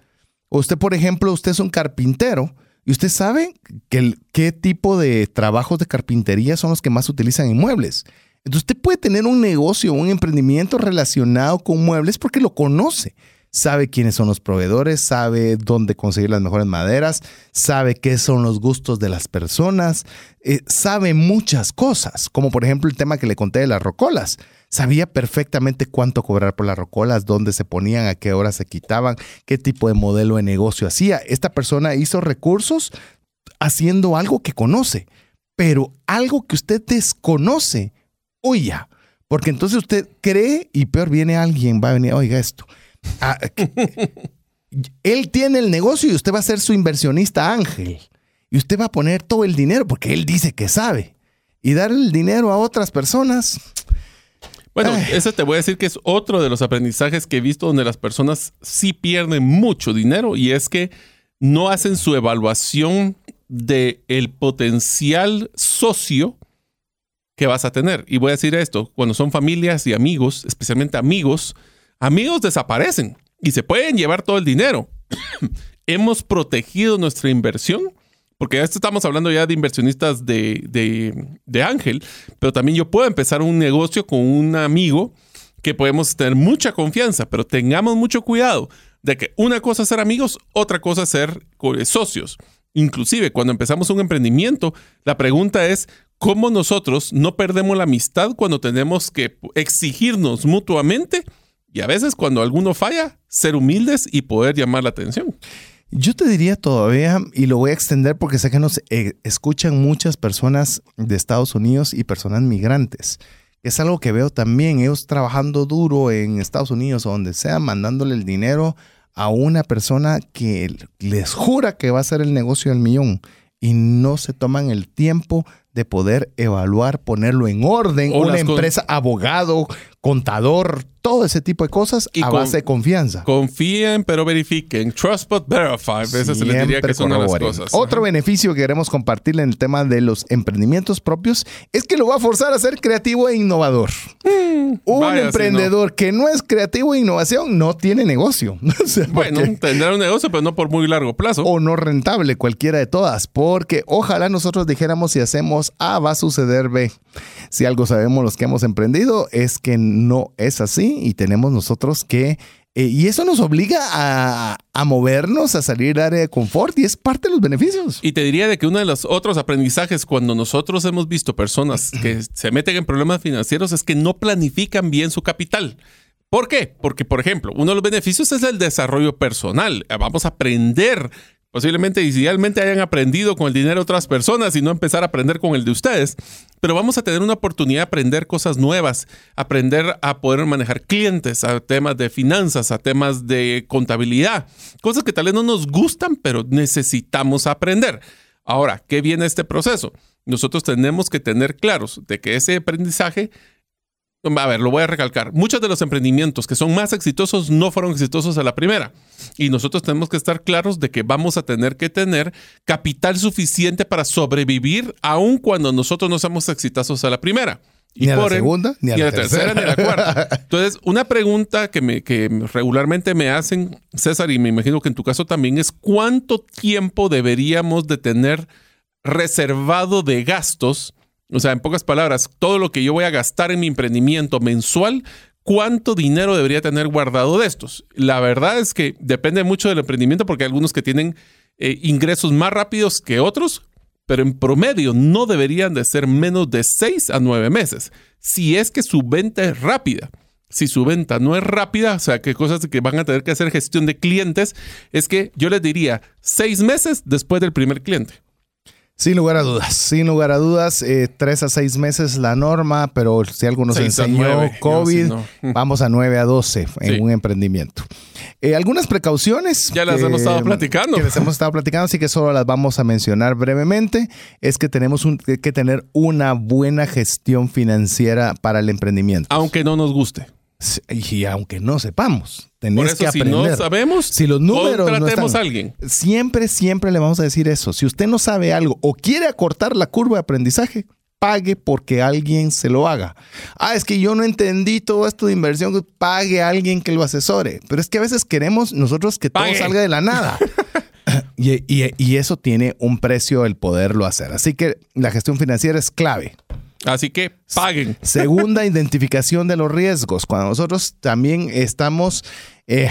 O usted, por ejemplo, usted es un carpintero y usted sabe que qué tipo de trabajos de carpintería son los que más utilizan en muebles. Entonces usted puede tener un negocio, un emprendimiento relacionado con muebles porque lo conoce sabe quiénes son los proveedores, sabe dónde conseguir las mejores maderas, sabe qué son los gustos de las personas, eh, sabe muchas cosas, como por ejemplo el tema que le conté de las rocolas. Sabía perfectamente cuánto cobrar por las rocolas, dónde se ponían, a qué hora se quitaban, qué tipo de modelo de negocio hacía. Esta persona hizo recursos haciendo algo que conoce, pero algo que usted desconoce, oiga, porque entonces usted cree y peor viene alguien, va a venir, oiga esto Ah, él tiene el negocio y usted va a ser su inversionista ángel. Y usted va a poner todo el dinero porque él dice que sabe. Y dar el dinero a otras personas. Bueno, eso te voy a decir que es otro de los aprendizajes que he visto donde las personas sí pierden mucho dinero y es que no hacen su evaluación de el potencial socio que vas a tener. Y voy a decir esto, cuando son familias y amigos, especialmente amigos, amigos desaparecen y se pueden llevar todo el dinero. Hemos protegido nuestra inversión, porque esto estamos hablando ya de inversionistas de, de, Ángel, pero también yo puedo empezar un negocio con un amigo que podemos tener mucha confianza, pero tengamos mucho cuidado de que una cosa es ser amigos, otra cosa es ser socios. Inclusive cuando empezamos un emprendimiento, la pregunta es, ¿cómo nosotros no perdemos la amistad cuando tenemos que exigirnos mutuamente? Y a veces cuando alguno falla, ser humildes y poder llamar la atención. Yo te diría todavía, y lo voy a extender porque sé que nos eh, escuchan muchas personas de Estados Unidos y personas migrantes. Es algo que veo también, ellos trabajando duro en Estados Unidos o donde sea, mandándole el dinero a una persona que les jura que va a ser el negocio del millón y no se toman el tiempo de poder evaluar, ponerlo en orden, una empresa, abogado, contador, todo ese tipo de cosas a base de confianza. Confíen, pero verifiquen. Trust but verify. Esa se les diría que son las cosas. Otro beneficio que queremos compartirle en el tema de los emprendimientos propios es que lo va a forzar a ser creativo e innovador. Mm, un emprendedor que no es creativo e innovación no tiene negocio. bueno, tendrá un negocio, pero no por muy largo plazo. O no rentable, cualquiera de todas. Porque ojalá nosotros dijéramos si hacemos A, va a suceder B. Si algo sabemos los que hemos emprendido es que no es así y tenemos nosotros que Eh, y eso nos obliga a, a, movernos, a salir del área de confort y es parte de los beneficios. Y te diría de que uno de los otros aprendizajes cuando nosotros hemos visto personas que se meten en problemas financieros es que no planifican bien su capital. ¿Por qué? Porque, por ejemplo, uno de los beneficios es el desarrollo personal. Vamos a aprender Posiblemente, idealmente hayan aprendido con el dinero de otras personas y no empezar a aprender con el de ustedes. Pero vamos a tener una oportunidad de aprender cosas nuevas, aprender a poder manejar clientes, a temas de finanzas, a temas de contabilidad, cosas que tal vez no nos gustan, pero necesitamos aprender. Ahora, ¿qué viene este proceso? Nosotros tenemos que tener claros de que ese aprendizaje a ver, lo voy a recalcar. Muchos de los emprendimientos que son más exitosos no fueron exitosos a la primera. Y nosotros tenemos que estar claros de que vamos a tener que tener capital suficiente para sobrevivir aun cuando nosotros no seamos exitosos a la primera. ni a la segunda, ni a, la, tercera, ni a la cuarta. Entonces, una pregunta que, me, que regularmente me hacen, César, y me imagino que en tu caso también, es cuánto tiempo deberíamos de tener reservado de gastos o sea, en pocas palabras, todo lo que yo voy a gastar en mi emprendimiento mensual, ¿cuánto dinero debería tener guardado de estos? La verdad es que depende mucho del emprendimiento porque hay algunos que tienen eh, ingresos más rápidos que otros, pero en promedio no deberían de ser menos de 6 a 9 meses, si es que su venta es rápida. Si su venta no es rápida, o sea, que cosas que van a tener que hacer gestión de clientes, es que yo les diría 6 meses después del primer cliente. Sin lugar a dudas, sin lugar a dudas, eh, tres a seis meses la norma, pero si algo nos enseñó COVID, vamos a nueve a doce en un emprendimiento. Eh, algunas precauciones. Ya las hemos estado platicando. Que les hemos estado platicando, así que solo las vamos a mencionar brevemente. Es que tenemos que tener una buena gestión financiera para el emprendimiento. Aunque no nos guste. Y aunque no sepamos, tenemos que aprender. Si no sabemos, si los números no a alguien. Siempre, siempre le vamos a decir eso. Si usted no sabe algo o quiere acortar la curva de aprendizaje, pague porque alguien se lo haga. Ah, es que yo no entendí todo esto de inversión, pague a alguien que lo asesore. Pero es que a veces queremos nosotros que todo salga de la nada. y, y eso tiene un precio el poderlo hacer. Así que la gestión financiera es clave. Así que paguen. Segunda, identificación de los riesgos. Cuando nosotros también estamos, eh,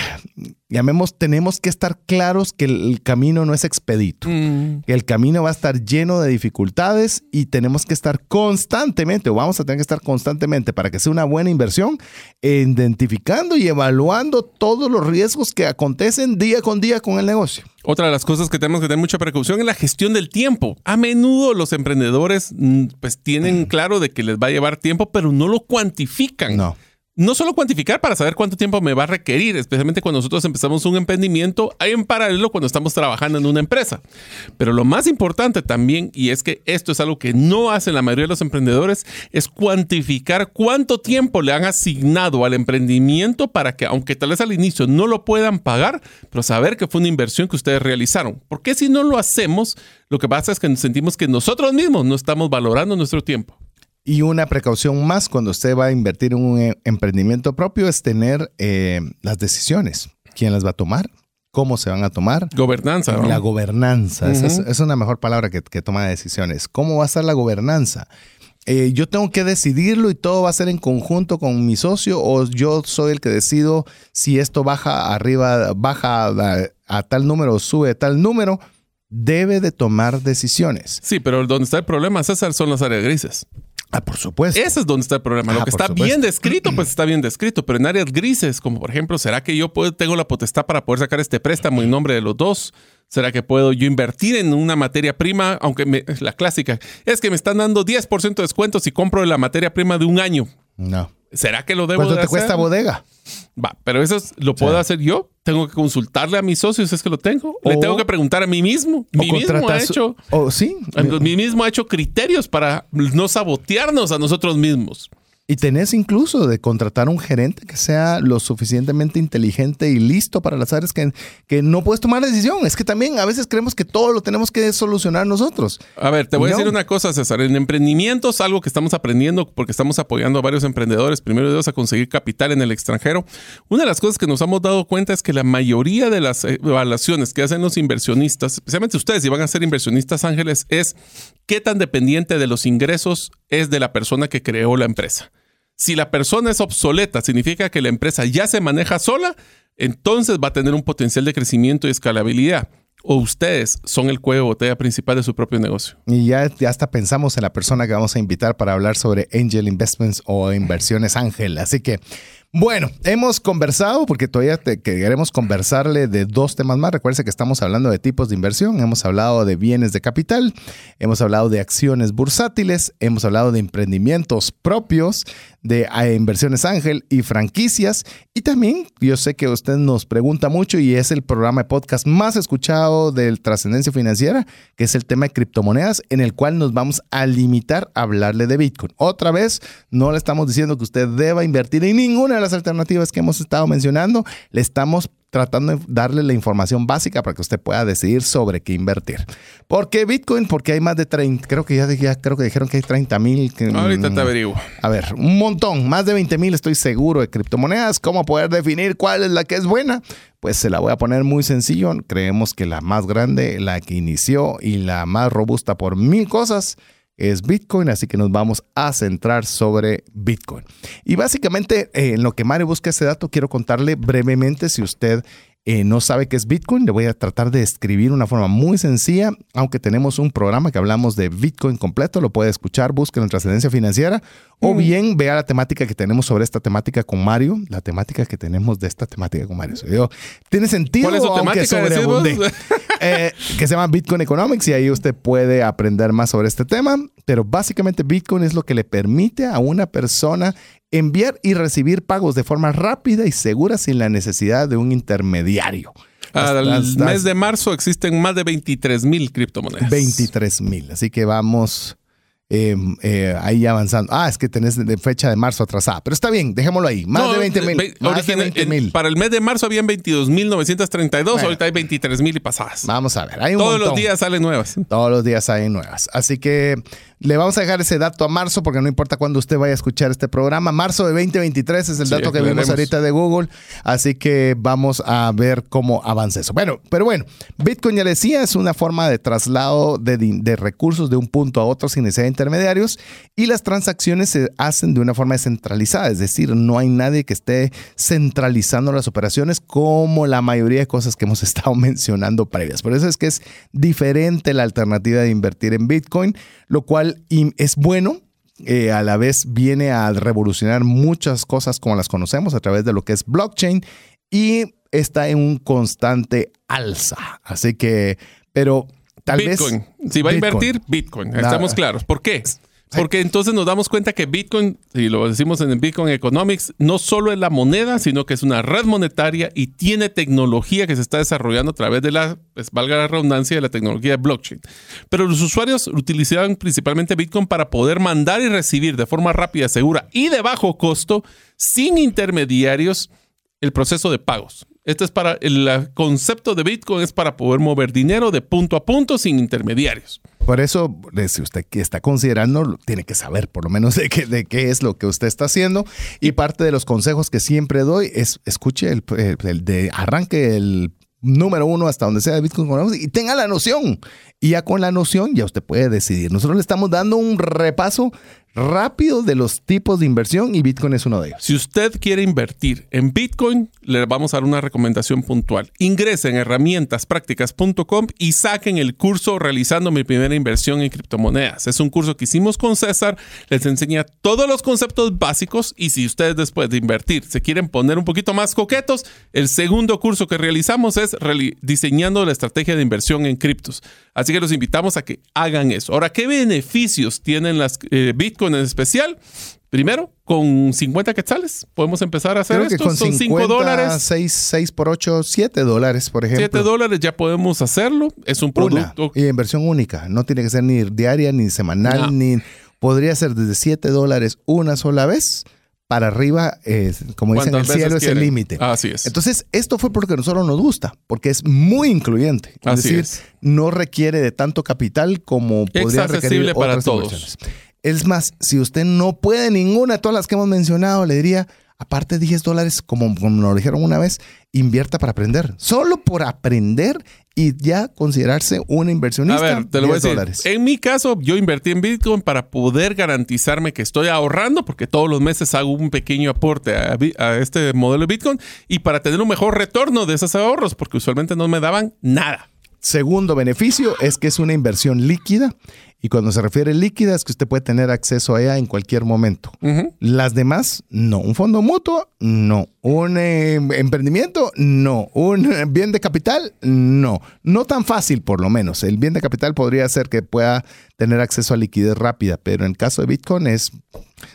llamemos, tenemos que estar claros que el camino no es expedito. Mm. Que el camino va a estar lleno de dificultades y tenemos que estar constantemente, o vamos a tener que estar constantemente para que sea una buena inversión, identificando y evaluando todos los riesgos que acontecen día con día con el negocio. Otra de las cosas que tenemos que tener mucha precaución es la gestión del tiempo. A menudo los emprendedores mm, pues tienen claro de que les va a llevar tiempo, pero no lo cuantifican. No no solo cuantificar para saber cuánto tiempo me va a requerir, especialmente cuando nosotros empezamos un emprendimiento, hay en paralelo cuando estamos trabajando en una empresa. Pero lo más importante también, y es que esto es algo que no hacen la mayoría de los emprendedores, es cuantificar cuánto tiempo le han asignado al emprendimiento para que, aunque tal vez al inicio no lo puedan pagar, pero saber que fue una inversión que ustedes realizaron. Porque si no lo hacemos, lo que pasa es que sentimos que nosotros mismos no estamos valorando nuestro tiempo. Y una precaución más cuando usted va a invertir en un eh, emprendimiento propio es tener eh, las decisiones. ¿Quién las va a tomar? ¿Cómo se van a tomar? Gobernanza. La gobernanza. es, una mejor palabra que, toma decisiones. ¿Cómo va a ser la gobernanza? Eh, yo tengo que decidirlo y todo va a ser en conjunto con mi socio o yo soy el que decido si esto baja arriba, baja a, a tal número o sube a tal número. Debe de tomar decisiones. Sí, pero donde está el problema, César, son las áreas grises. Ah, por supuesto. Ese es donde está el problema. Lo ah, que está bien descrito, pues está bien descrito, pero en áreas grises, como por ejemplo, ¿será que yo puedo, tengo la potestad para poder sacar este préstamo en nombre de los dos? ¿Será que puedo yo invertir en una materia prima? Aunque me, la clásica es que me están dando 10% de descuento si compro la materia prima de un año. No. ¿Será que lo debo ¿Cuánto te cuesta bodega? Va, pero eso lo puedo hacer yo. Tengo que consultarle a mis socios, es que lo tengo. Le tengo que preguntar a mí mismo. Mi mismo ha hecho. O sí. Mi mismo ha hecho criterios para no sabotearnos a nosotros mismos. Y tenés incluso de contratar un gerente que sea lo suficientemente inteligente y listo para las áreas que, que no puedes tomar decisión. Es que también a veces creemos que todo lo tenemos que solucionar nosotros. A ver, te voy a decir una cosa, César. En emprendimientos, algo que estamos aprendiendo porque estamos apoyando a varios emprendedores, primero de Dios, a conseguir capital en el extranjero. Una de las cosas que nos hemos dado cuenta es que la mayoría de las evaluaciones que hacen los inversionistas, especialmente ustedes, si van a ser inversionistas ángeles, es qué tan dependiente de los ingresos es de la persona que creó la empresa. Si la persona es obsoleta, significa que la empresa ya se maneja sola, entonces va a tener un potencial de crecimiento y escalabilidad o ustedes son el cuello de botella principal de su propio negocio. Y ya, ya hasta pensamos en la persona que vamos a invitar para hablar sobre Angel Investments o inversiones Ángel. Así que bueno, hemos conversado, porque todavía queremos conversarle de dos temas más. Recuerde que estamos hablando de tipos de inversión, hemos hablado de bienes de capital, hemos hablado de acciones bursátiles, hemos hablado de emprendimientos propios, de eh, inversiones ángel y franquicias. Y también yo sé que usted nos pregunta mucho y es el programa de podcast más escuchado del Trascendencia Financiera, que es el tema de criptomonedas, en el cual nos vamos a limitar a hablarle de Bitcoin. Otra vez, no le estamos diciendo que usted deba invertir en ninguna de las alternativas que hemos estado mencionando, le estamos tratando de darle la información básica para que usted pueda decidir sobre qué invertir. ¿Por qué Bitcoin? Porque hay más de 30, creo que ya, creo que dijeron que hay 30 mil. Ahorita te averiguo. A ver, un montón, más de 20 mil estoy seguro de criptomonedas. ¿Cómo poder definir cuál es la que es buena? Pues se la voy a poner muy sencillo. Creemos que la más grande, la que inició y la más robusta por mil cosas es Bitcoin, así que nos vamos a centrar sobre Bitcoin. Y básicamente eh, en lo que Mario busca ese dato, quiero contarle brevemente si usted eh, no sabe qué es Bitcoin, le voy a tratar de escribir una forma muy sencilla, aunque tenemos un programa que hablamos de Bitcoin completo, lo puede escuchar, busque en Trascendencia Financiera, o mm. bien vea la temática que tenemos sobre esta temática con Mario, la temática que tenemos de esta temática con Mario. ¿Tiene sentido? ¿Cuál es su temática? Eh, que se llama Bitcoin Economics y ahí usted puede aprender más sobre este tema, pero básicamente Bitcoin es lo que le permite a una persona enviar y recibir pagos de forma rápida y segura sin la necesidad de un intermediario. Al mes de marzo existen más de 23 mil criptomonedas. 23 mil, así que vamos Em, eh, ahí avanzando. Ah, es que tenés de fecha de marzo atrasada. Pero está bien, dejémoslo ahí. Más de 20 mil. Para el mes de marzo habían 22 mil 932, ahorita hay 23 mil y pasadas. Vamos a ver. Todos los días salen nuevas. Todos los días salen nuevas. Así que le vamos a dejar ese dato a marzo porque no importa cuándo usted vaya a escuchar este programa. Marzo de 2023 es el dato que vimos ahorita de Google. Así que vamos a ver cómo avanza eso. Bueno, pero bueno, Bitcoin ya decía, es una forma de traslado de, de recursos de un punto a otro sin necesidad de intermediarios y las transacciones se hacen de una forma descentralizada. Es decir, no hay nadie que esté centralizando las operaciones como la mayoría de cosas que hemos estado mencionando previas. Por eso es que es diferente la alternativa de invertir en Bitcoin, lo cual es bueno, eh, a la vez viene a revolucionar muchas cosas como las conocemos a través de lo que es blockchain y está en un constante alza. Así que, pero tal Bitcoin. Si va a invertir, Bitcoin. Estamos claros. ¿Por qué? Porque entonces nos damos cuenta que Bitcoin, si lo decimos en Bitcoin Economics, no solo es la moneda, sino que es una red monetaria y tiene tecnología que se está desarrollando a través de la, pues, valga la redundancia, de la tecnología de blockchain. Pero los usuarios utilizaban principalmente Bitcoin para poder mandar y recibir de forma rápida, segura y de bajo costo, sin intermediarios, el proceso de pagos. Este es para el concepto de Bitcoin es para poder mover dinero de punto a punto sin intermediarios. Por eso, si usted está considerando, tiene que saber por lo menos de qué, de qué es lo que usted está haciendo. Y parte de los consejos que siempre doy es escuche el, de arranque el número uno hasta donde sea de Bitcoin y tenga la noción. Y ya con la noción ya usted puede decidir. Nosotros le estamos dando un repaso rápido de los tipos de inversión y Bitcoin es uno de ellos. Si usted quiere invertir en Bitcoin, le vamos a dar una recomendación puntual. Ingresen en herramientasprácticas.com y saquen el curso realizando mi primera inversión en criptomonedas. Es un curso que hicimos con César, les enseña todos los conceptos básicos y si ustedes después de invertir se quieren poner un poquito más coquetos, el segundo curso que realizamos es diseñando la estrategia de inversión en criptos. Así que los invitamos a que hagan eso. Ahora, ¿qué beneficios tienen las eh, Bitcoin en especial? Primero, con 50 quetzales podemos empezar a hacer esto. Son 5 dólares. 6, por 8, 7 dólares, por ejemplo. 7 dólares ya podemos hacerlo. Es un producto. y inversión única. No tiene que ser ni diaria, ni semanal, ni. Podría ser desde 7 dólares una sola vez para arriba, como dicen, el cielo es el límite. Así es. Entonces, esto fue porque a nosotros nos gusta, porque es muy incluyente. Es decir, no requiere de tanto capital como podría requerir para todos. Es más, si usted no puede ninguna de todas las que hemos mencionado, le diría, aparte de 10 dólares, como, como nos dijeron una vez, invierta para aprender. Solo por aprender y ya considerarse una inversionista. A ver, te lo voy a decir. En mi caso, yo invertí en Bitcoin para poder garantizarme que estoy ahorrando, porque todos los meses hago un pequeño aporte a, a este modelo de Bitcoin y para tener un mejor retorno de esos ahorros, porque usualmente no me daban nada. Segundo beneficio es que es una inversión líquida y cuando se refiere líquida es que usted puede tener acceso a ella en cualquier momento. Las demás, no. Un fondo mutuo, no. Un eh, emprendimiento, no. Un bien de capital, no. No tan fácil, por lo menos. El bien de capital podría ser que pueda tener acceso a liquidez rápida, pero en el caso de Bitcoin es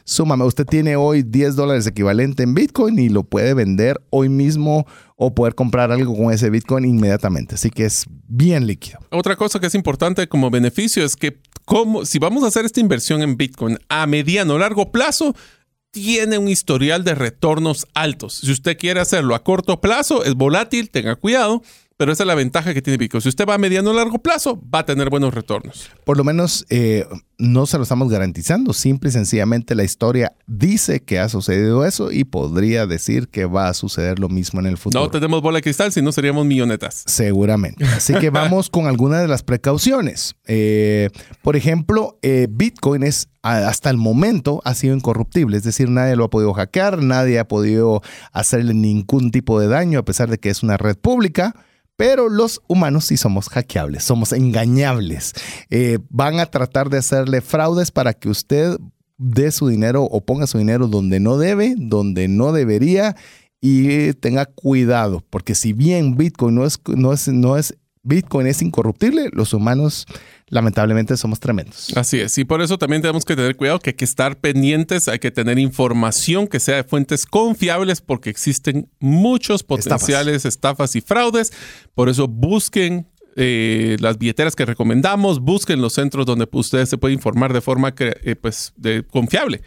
súmame. Usted tiene hoy 10 dólares equivalente en Bitcoin y lo puede vender hoy mismo o poder comprar algo con ese Bitcoin inmediatamente. Así que es bien líquido. Otra cosa que es importante como beneficio es que como, si vamos a hacer esta inversión en Bitcoin a mediano o largo plazo, tiene un historial de retornos altos. Si usted quiere hacerlo a corto plazo, es volátil, tenga cuidado pero esa es la ventaja que tiene Bitcoin. Si usted va a mediano o largo plazo, va a tener buenos retornos. Por lo menos eh, no se lo estamos garantizando. Simple y sencillamente la historia dice que ha sucedido eso y podría decir que va a suceder lo mismo en el futuro. No tenemos bola de cristal, si no seríamos millonetas. Seguramente. Así que vamos con algunas de las precauciones. Eh, por ejemplo, eh, Bitcoin es hasta el momento ha sido incorruptible, es decir, nadie lo ha podido hackear, nadie ha podido hacerle ningún tipo de daño a pesar de que es una red pública. Pero los humanos sí somos hackeables, somos engañables. Eh, van a tratar de hacerle fraudes para que usted dé su dinero o ponga su dinero donde no debe, donde no debería y tenga cuidado, porque si bien Bitcoin no es, no es, no es Bitcoin es incorruptible, los humanos lamentablemente somos tremendos. Así es, y por eso también tenemos que tener cuidado que hay que estar pendientes, hay que tener información que sea de fuentes confiables porque existen muchos potenciales estafas, y fraudes. Por eso busquen eh, las billeteras que recomendamos, busquen los centros donde ustedes se pueden informar de forma que, eh, pues, de, confiable.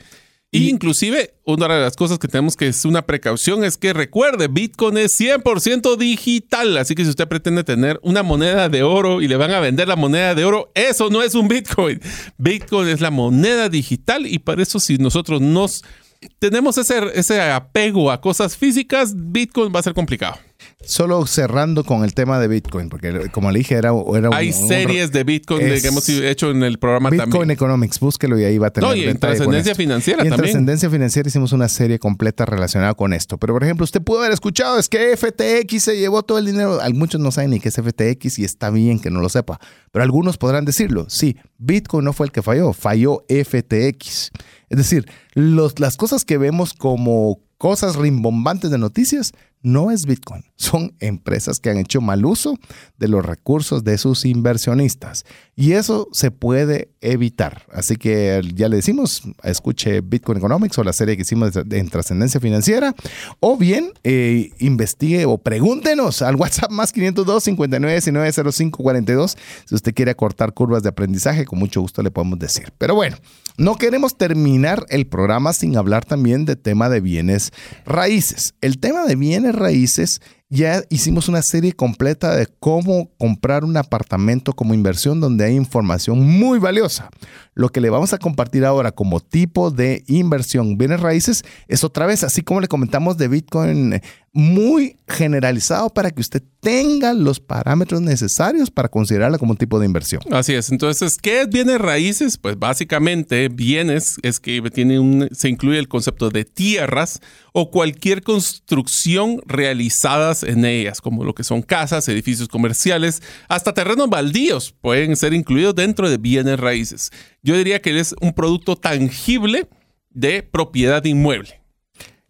Y inclusive, una de las cosas que tenemos que es una precaución es que recuerde, Bitcoin es 100% digital, así que si usted pretende tener una moneda de oro y le van a vender la moneda de oro, eso no es un Bitcoin. Bitcoin es la moneda digital y para eso si nosotros nos tenemos ese, ese apego a cosas físicas, Bitcoin va a ser complicado. Solo cerrando con el tema de Bitcoin, porque como le dije, era, era Hay series de Bitcoin que hemos hecho en el programa Bitcoin también. Economics, búsquelo y ahí va a tener. No, y en trascendencia financiera y en trascendencia financiera hicimos una serie completa relacionada con esto. Pero, por ejemplo, usted pudo haber escuchado, es que FTX se llevó todo el dinero. Muchos no saben ni qué es FTX y está bien que no lo sepa. Pero algunos podrán decirlo. Sí, Bitcoin no fue el que falló, falló FTX. Es decir, los, las cosas que vemos como cosas rimbombantes de noticias no es Bitcoin, son empresas que han hecho mal uso de los recursos de sus inversionistas. Y eso se puede evitar. Así que ya le decimos, escuche Bitcoin Economics o la serie que hicimos en trascendencia financiera, o bien eh, investigue o pregúntenos al WhatsApp más 502 59 19 05 42 si usted quiere acortar curvas de aprendizaje, con mucho gusto le podemos decir. Pero bueno, no queremos terminar el programa sin hablar también de tema de bienes raíces. El tema de bienes raíces ya hicimos una serie completa de cómo comprar un apartamento como inversión donde hay información muy valiosa. Lo que le vamos a compartir ahora como tipo de inversión bienes raíces es otra vez, así como le comentamos de Bitcoin, muy generalizado para que usted tenga los parámetros necesarios para considerarla como un tipo de inversión. Así es. Entonces, ¿qué es bienes raíces? Pues básicamente bienes es que tiene un, se incluye el concepto de tierras o cualquier construcción realizadas en ellas, como lo que son casas, edificios comerciales, hasta terrenos baldíos pueden ser incluidos dentro de bienes raíces. Yo diría que es un producto tangible de propiedad inmueble.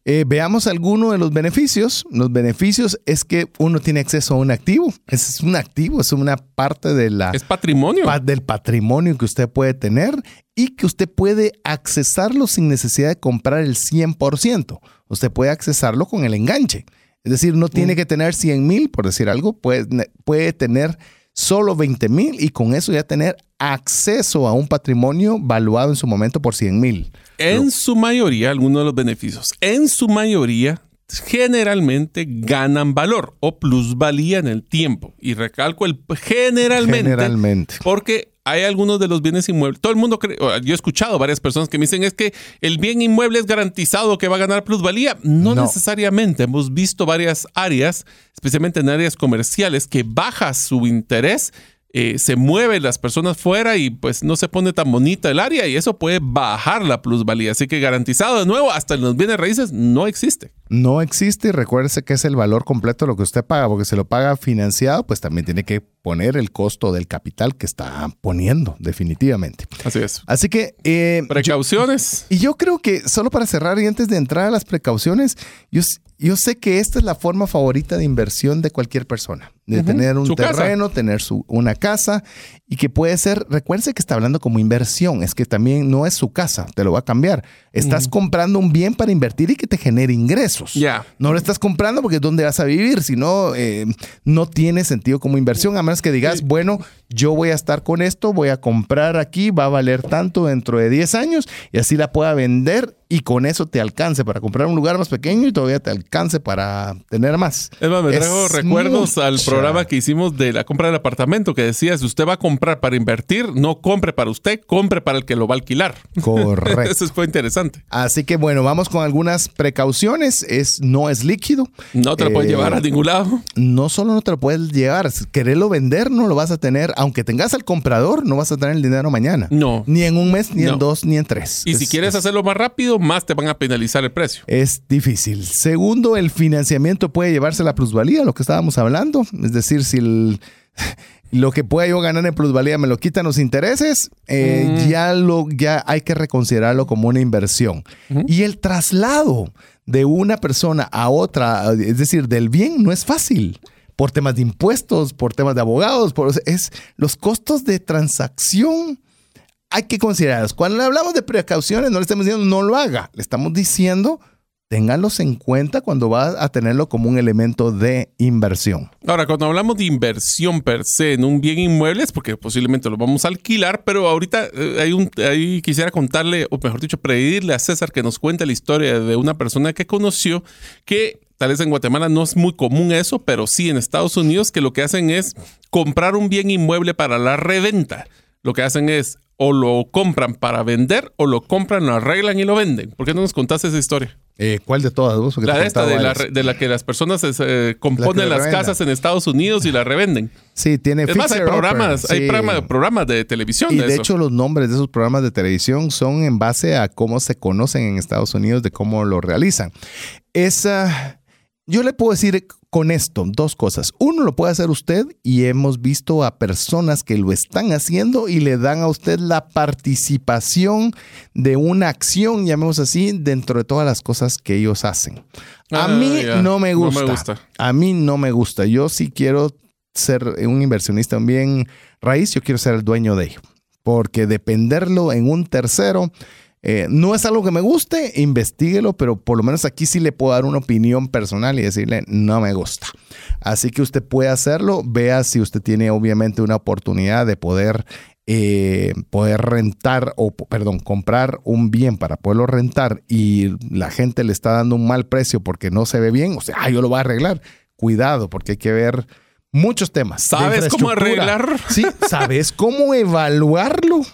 Eh, veamos algunos de los beneficios. Los beneficios es que uno tiene acceso a un activo. Es un activo, es una parte de la, es patrimonio. del patrimonio que usted puede tener y que usted puede accesarlo sin necesidad de comprar el 100%. Usted puede accesarlo con el enganche. Es decir, no tiene mm. que tener 100 mil, por decir algo, puede, puede tener solo 20 mil y con eso ya tener acceso a un patrimonio valuado en su momento por 100 mil. En su mayoría, algunos de los beneficios, en su mayoría, generalmente ganan valor o plusvalía en el tiempo. Y recalco el generalmente, generalmente. porque hay algunos de los bienes inmuebles. Todo el mundo cree, yo he escuchado varias personas que me dicen es que el bien inmueble es garantizado que va a ganar plusvalía. No, necesariamente. Hemos visto varias áreas, especialmente en áreas comerciales, que baja su interés eh, se mueven las personas fuera y pues no se pone tan bonita el área y eso puede bajar la plusvalía. Así que garantizado de nuevo, hasta en los bienes raíces no existe. No existe y recuérdese que es el valor completo de lo que usted paga, porque si lo paga financiado, pues también tiene que poner el costo del capital que está poniendo, definitivamente. Así es. Así que... Eh, precauciones. y yo creo que, solo para cerrar y antes de entrar a las precauciones, yo, yo sé que esta es la forma favorita de inversión de cualquier persona de tener un terreno, tener su, una casa y que puede ser, recuerde que está hablando como inversión, es que también no es su casa, te lo va a cambiar. Estás comprando un bien para invertir y que te genere ingresos. Ya. No lo estás comprando porque es donde vas a vivir, sino eh, no tiene sentido como inversión, a menos que digas, bueno, yo voy a estar con esto, voy a comprar aquí, va a valer tanto dentro de 10 años y así la pueda vender y con eso te alcance para comprar un lugar más pequeño y todavía te alcance para tener más. Es más, me traigo recuerdos al programa que hicimos de la compra del apartamento que decía, si usted va a comprar para invertir, no compre para usted, compre para el que lo va a alquilar. Correcto. eso fue interesante. Así que bueno, vamos con algunas precauciones. Es, no es líquido. No te lo puedes llevar a eh, ningún lado. No solo no te lo puedes llevar, quererlo vender no lo vas a tener aunque tengas al comprador, no vas a tener el dinero mañana. No. Ni en un mes, ni en dos, ni en tres. Y si quieres hacerlo más rápido, más te van a penalizar el precio. Es difícil. Segundo, el financiamiento puede llevarse la plusvalía, lo que estábamos hablando. Es decir, si lo que pueda yo ganar en plusvalía me lo quitan los intereses, eh, mm. ya, lo, ya hay que reconsiderarlo como una inversión. Y el traslado de una persona a otra, es decir, del bien, no es fácil por temas de impuestos, por temas de abogados, por, es los costos de transacción hay que considerarlos. Cuando hablamos de precauciones, no le estamos diciendo no lo haga, le estamos diciendo ténganlos en cuenta cuando va a tenerlo como un elemento de inversión. Ahora, cuando hablamos de inversión per se en un bien inmueble, es porque posiblemente lo vamos a alquilar, pero ahorita eh, hay un, ahí quisiera contarle, o mejor dicho, pedirle a César que nos cuente la historia de una persona que conoció que Tal vez en Guatemala no es muy común eso, pero sí en Estados Unidos que lo que hacen es comprar un bien inmueble para la reventa. Lo que hacen es o lo compran para vender o lo compran, lo arreglan y lo venden. ¿Por qué no nos contaste esa historia? Eh, ¿Cuál de todas? la de esta, de la, que las personas eh, componen las casas en Estados Unidos y la revenden. Sí, tiene Es más, hay programas, hay programas de televisión. Y de, hecho, los nombres de esos programas de televisión son en base a cómo se conocen en Estados Unidos, de cómo lo realizan. Esa yo le puedo decir con esto dos cosas. Uno lo puede hacer usted y hemos visto a personas que lo están haciendo y le dan a usted la participación de una acción, llamemos así, dentro de todas las cosas que ellos hacen. A ah, mí no, me gusta. no me gusta. A mí no me gusta. Yo sí quiero ser un inversionista bien raíz, yo quiero ser el dueño de ello. Porque dependerlo en un tercero eh, no es algo que me guste, investiguelo, pero por lo menos aquí sí le puedo dar una opinión personal y decirle no me gusta. Así que usted puede hacerlo, vea si usted tiene obviamente una oportunidad de poder, eh, poder rentar o, perdón, comprar un bien para poderlo rentar y la gente le está dando un mal precio porque no se ve bien, o sea, ah, yo lo voy a arreglar. Cuidado, porque hay que ver muchos temas. ¿Sabes cómo arreglar? Sí, ¿sabes cómo evaluarlo?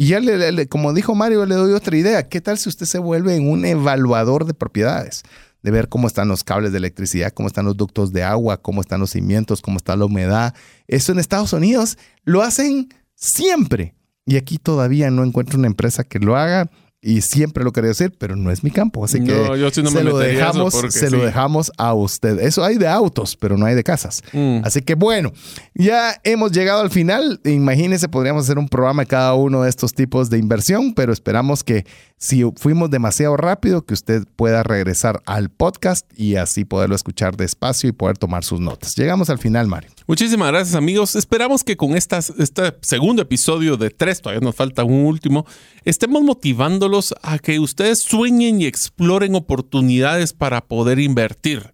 Y ya, le, como dijo Mario, le doy otra idea. ¿Qué tal si usted se vuelve en un evaluador de propiedades? De ver cómo están los cables de electricidad, cómo están los ductos de agua, cómo están los cimientos, cómo está la humedad. Eso en Estados Unidos lo hacen siempre. Y aquí todavía no encuentro una empresa que lo haga y siempre lo quería decir, pero no es mi campo, así que se, lo dejamos, se lo dejamos a usted. Eso hay de autos, pero no hay de casas. Mm. Así que bueno, ya hemos llegado al final. Imagínense, podríamos hacer un programa de cada uno de estos tipos de inversión, pero esperamos que si fuimos demasiado rápido, que usted pueda regresar al podcast y así poderlo escuchar despacio y poder tomar sus notas. Llegamos al final, Mario. Muchísimas gracias, amigos. Esperamos que con este segundo episodio de tres, todavía nos falta un último, estemos motivándolos a que ustedes sueñen y exploren oportunidades para poder invertir.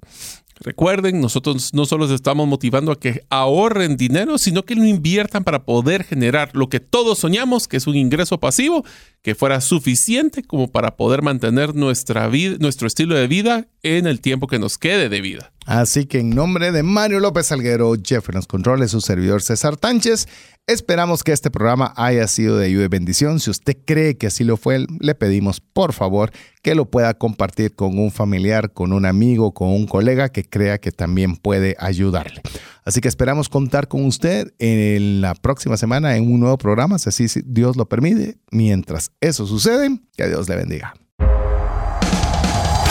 Recuerden, nosotros no solo estamos motivando a que ahorren dinero, sino que lo inviertan para poder generar lo que todos soñamos, que es un ingreso pasivo que fuera suficiente como para poder mantener nuestra vida, nuestro estilo de vida en el tiempo que nos quede de vida. Así que en nombre de Mario López Salguero, Jeff en los controles, su servidor César Tánchez, esperamos que este programa haya sido de ayuda y bendición. Si usted cree que así lo fue, le pedimos por favor que lo pueda compartir con un familiar, con un amigo, con un colega que crea que también puede ayudarle. Así que esperamos contar con usted en la próxima semana en un nuevo programa, si así Dios lo permite. Mientras eso sucede, que Dios le bendiga.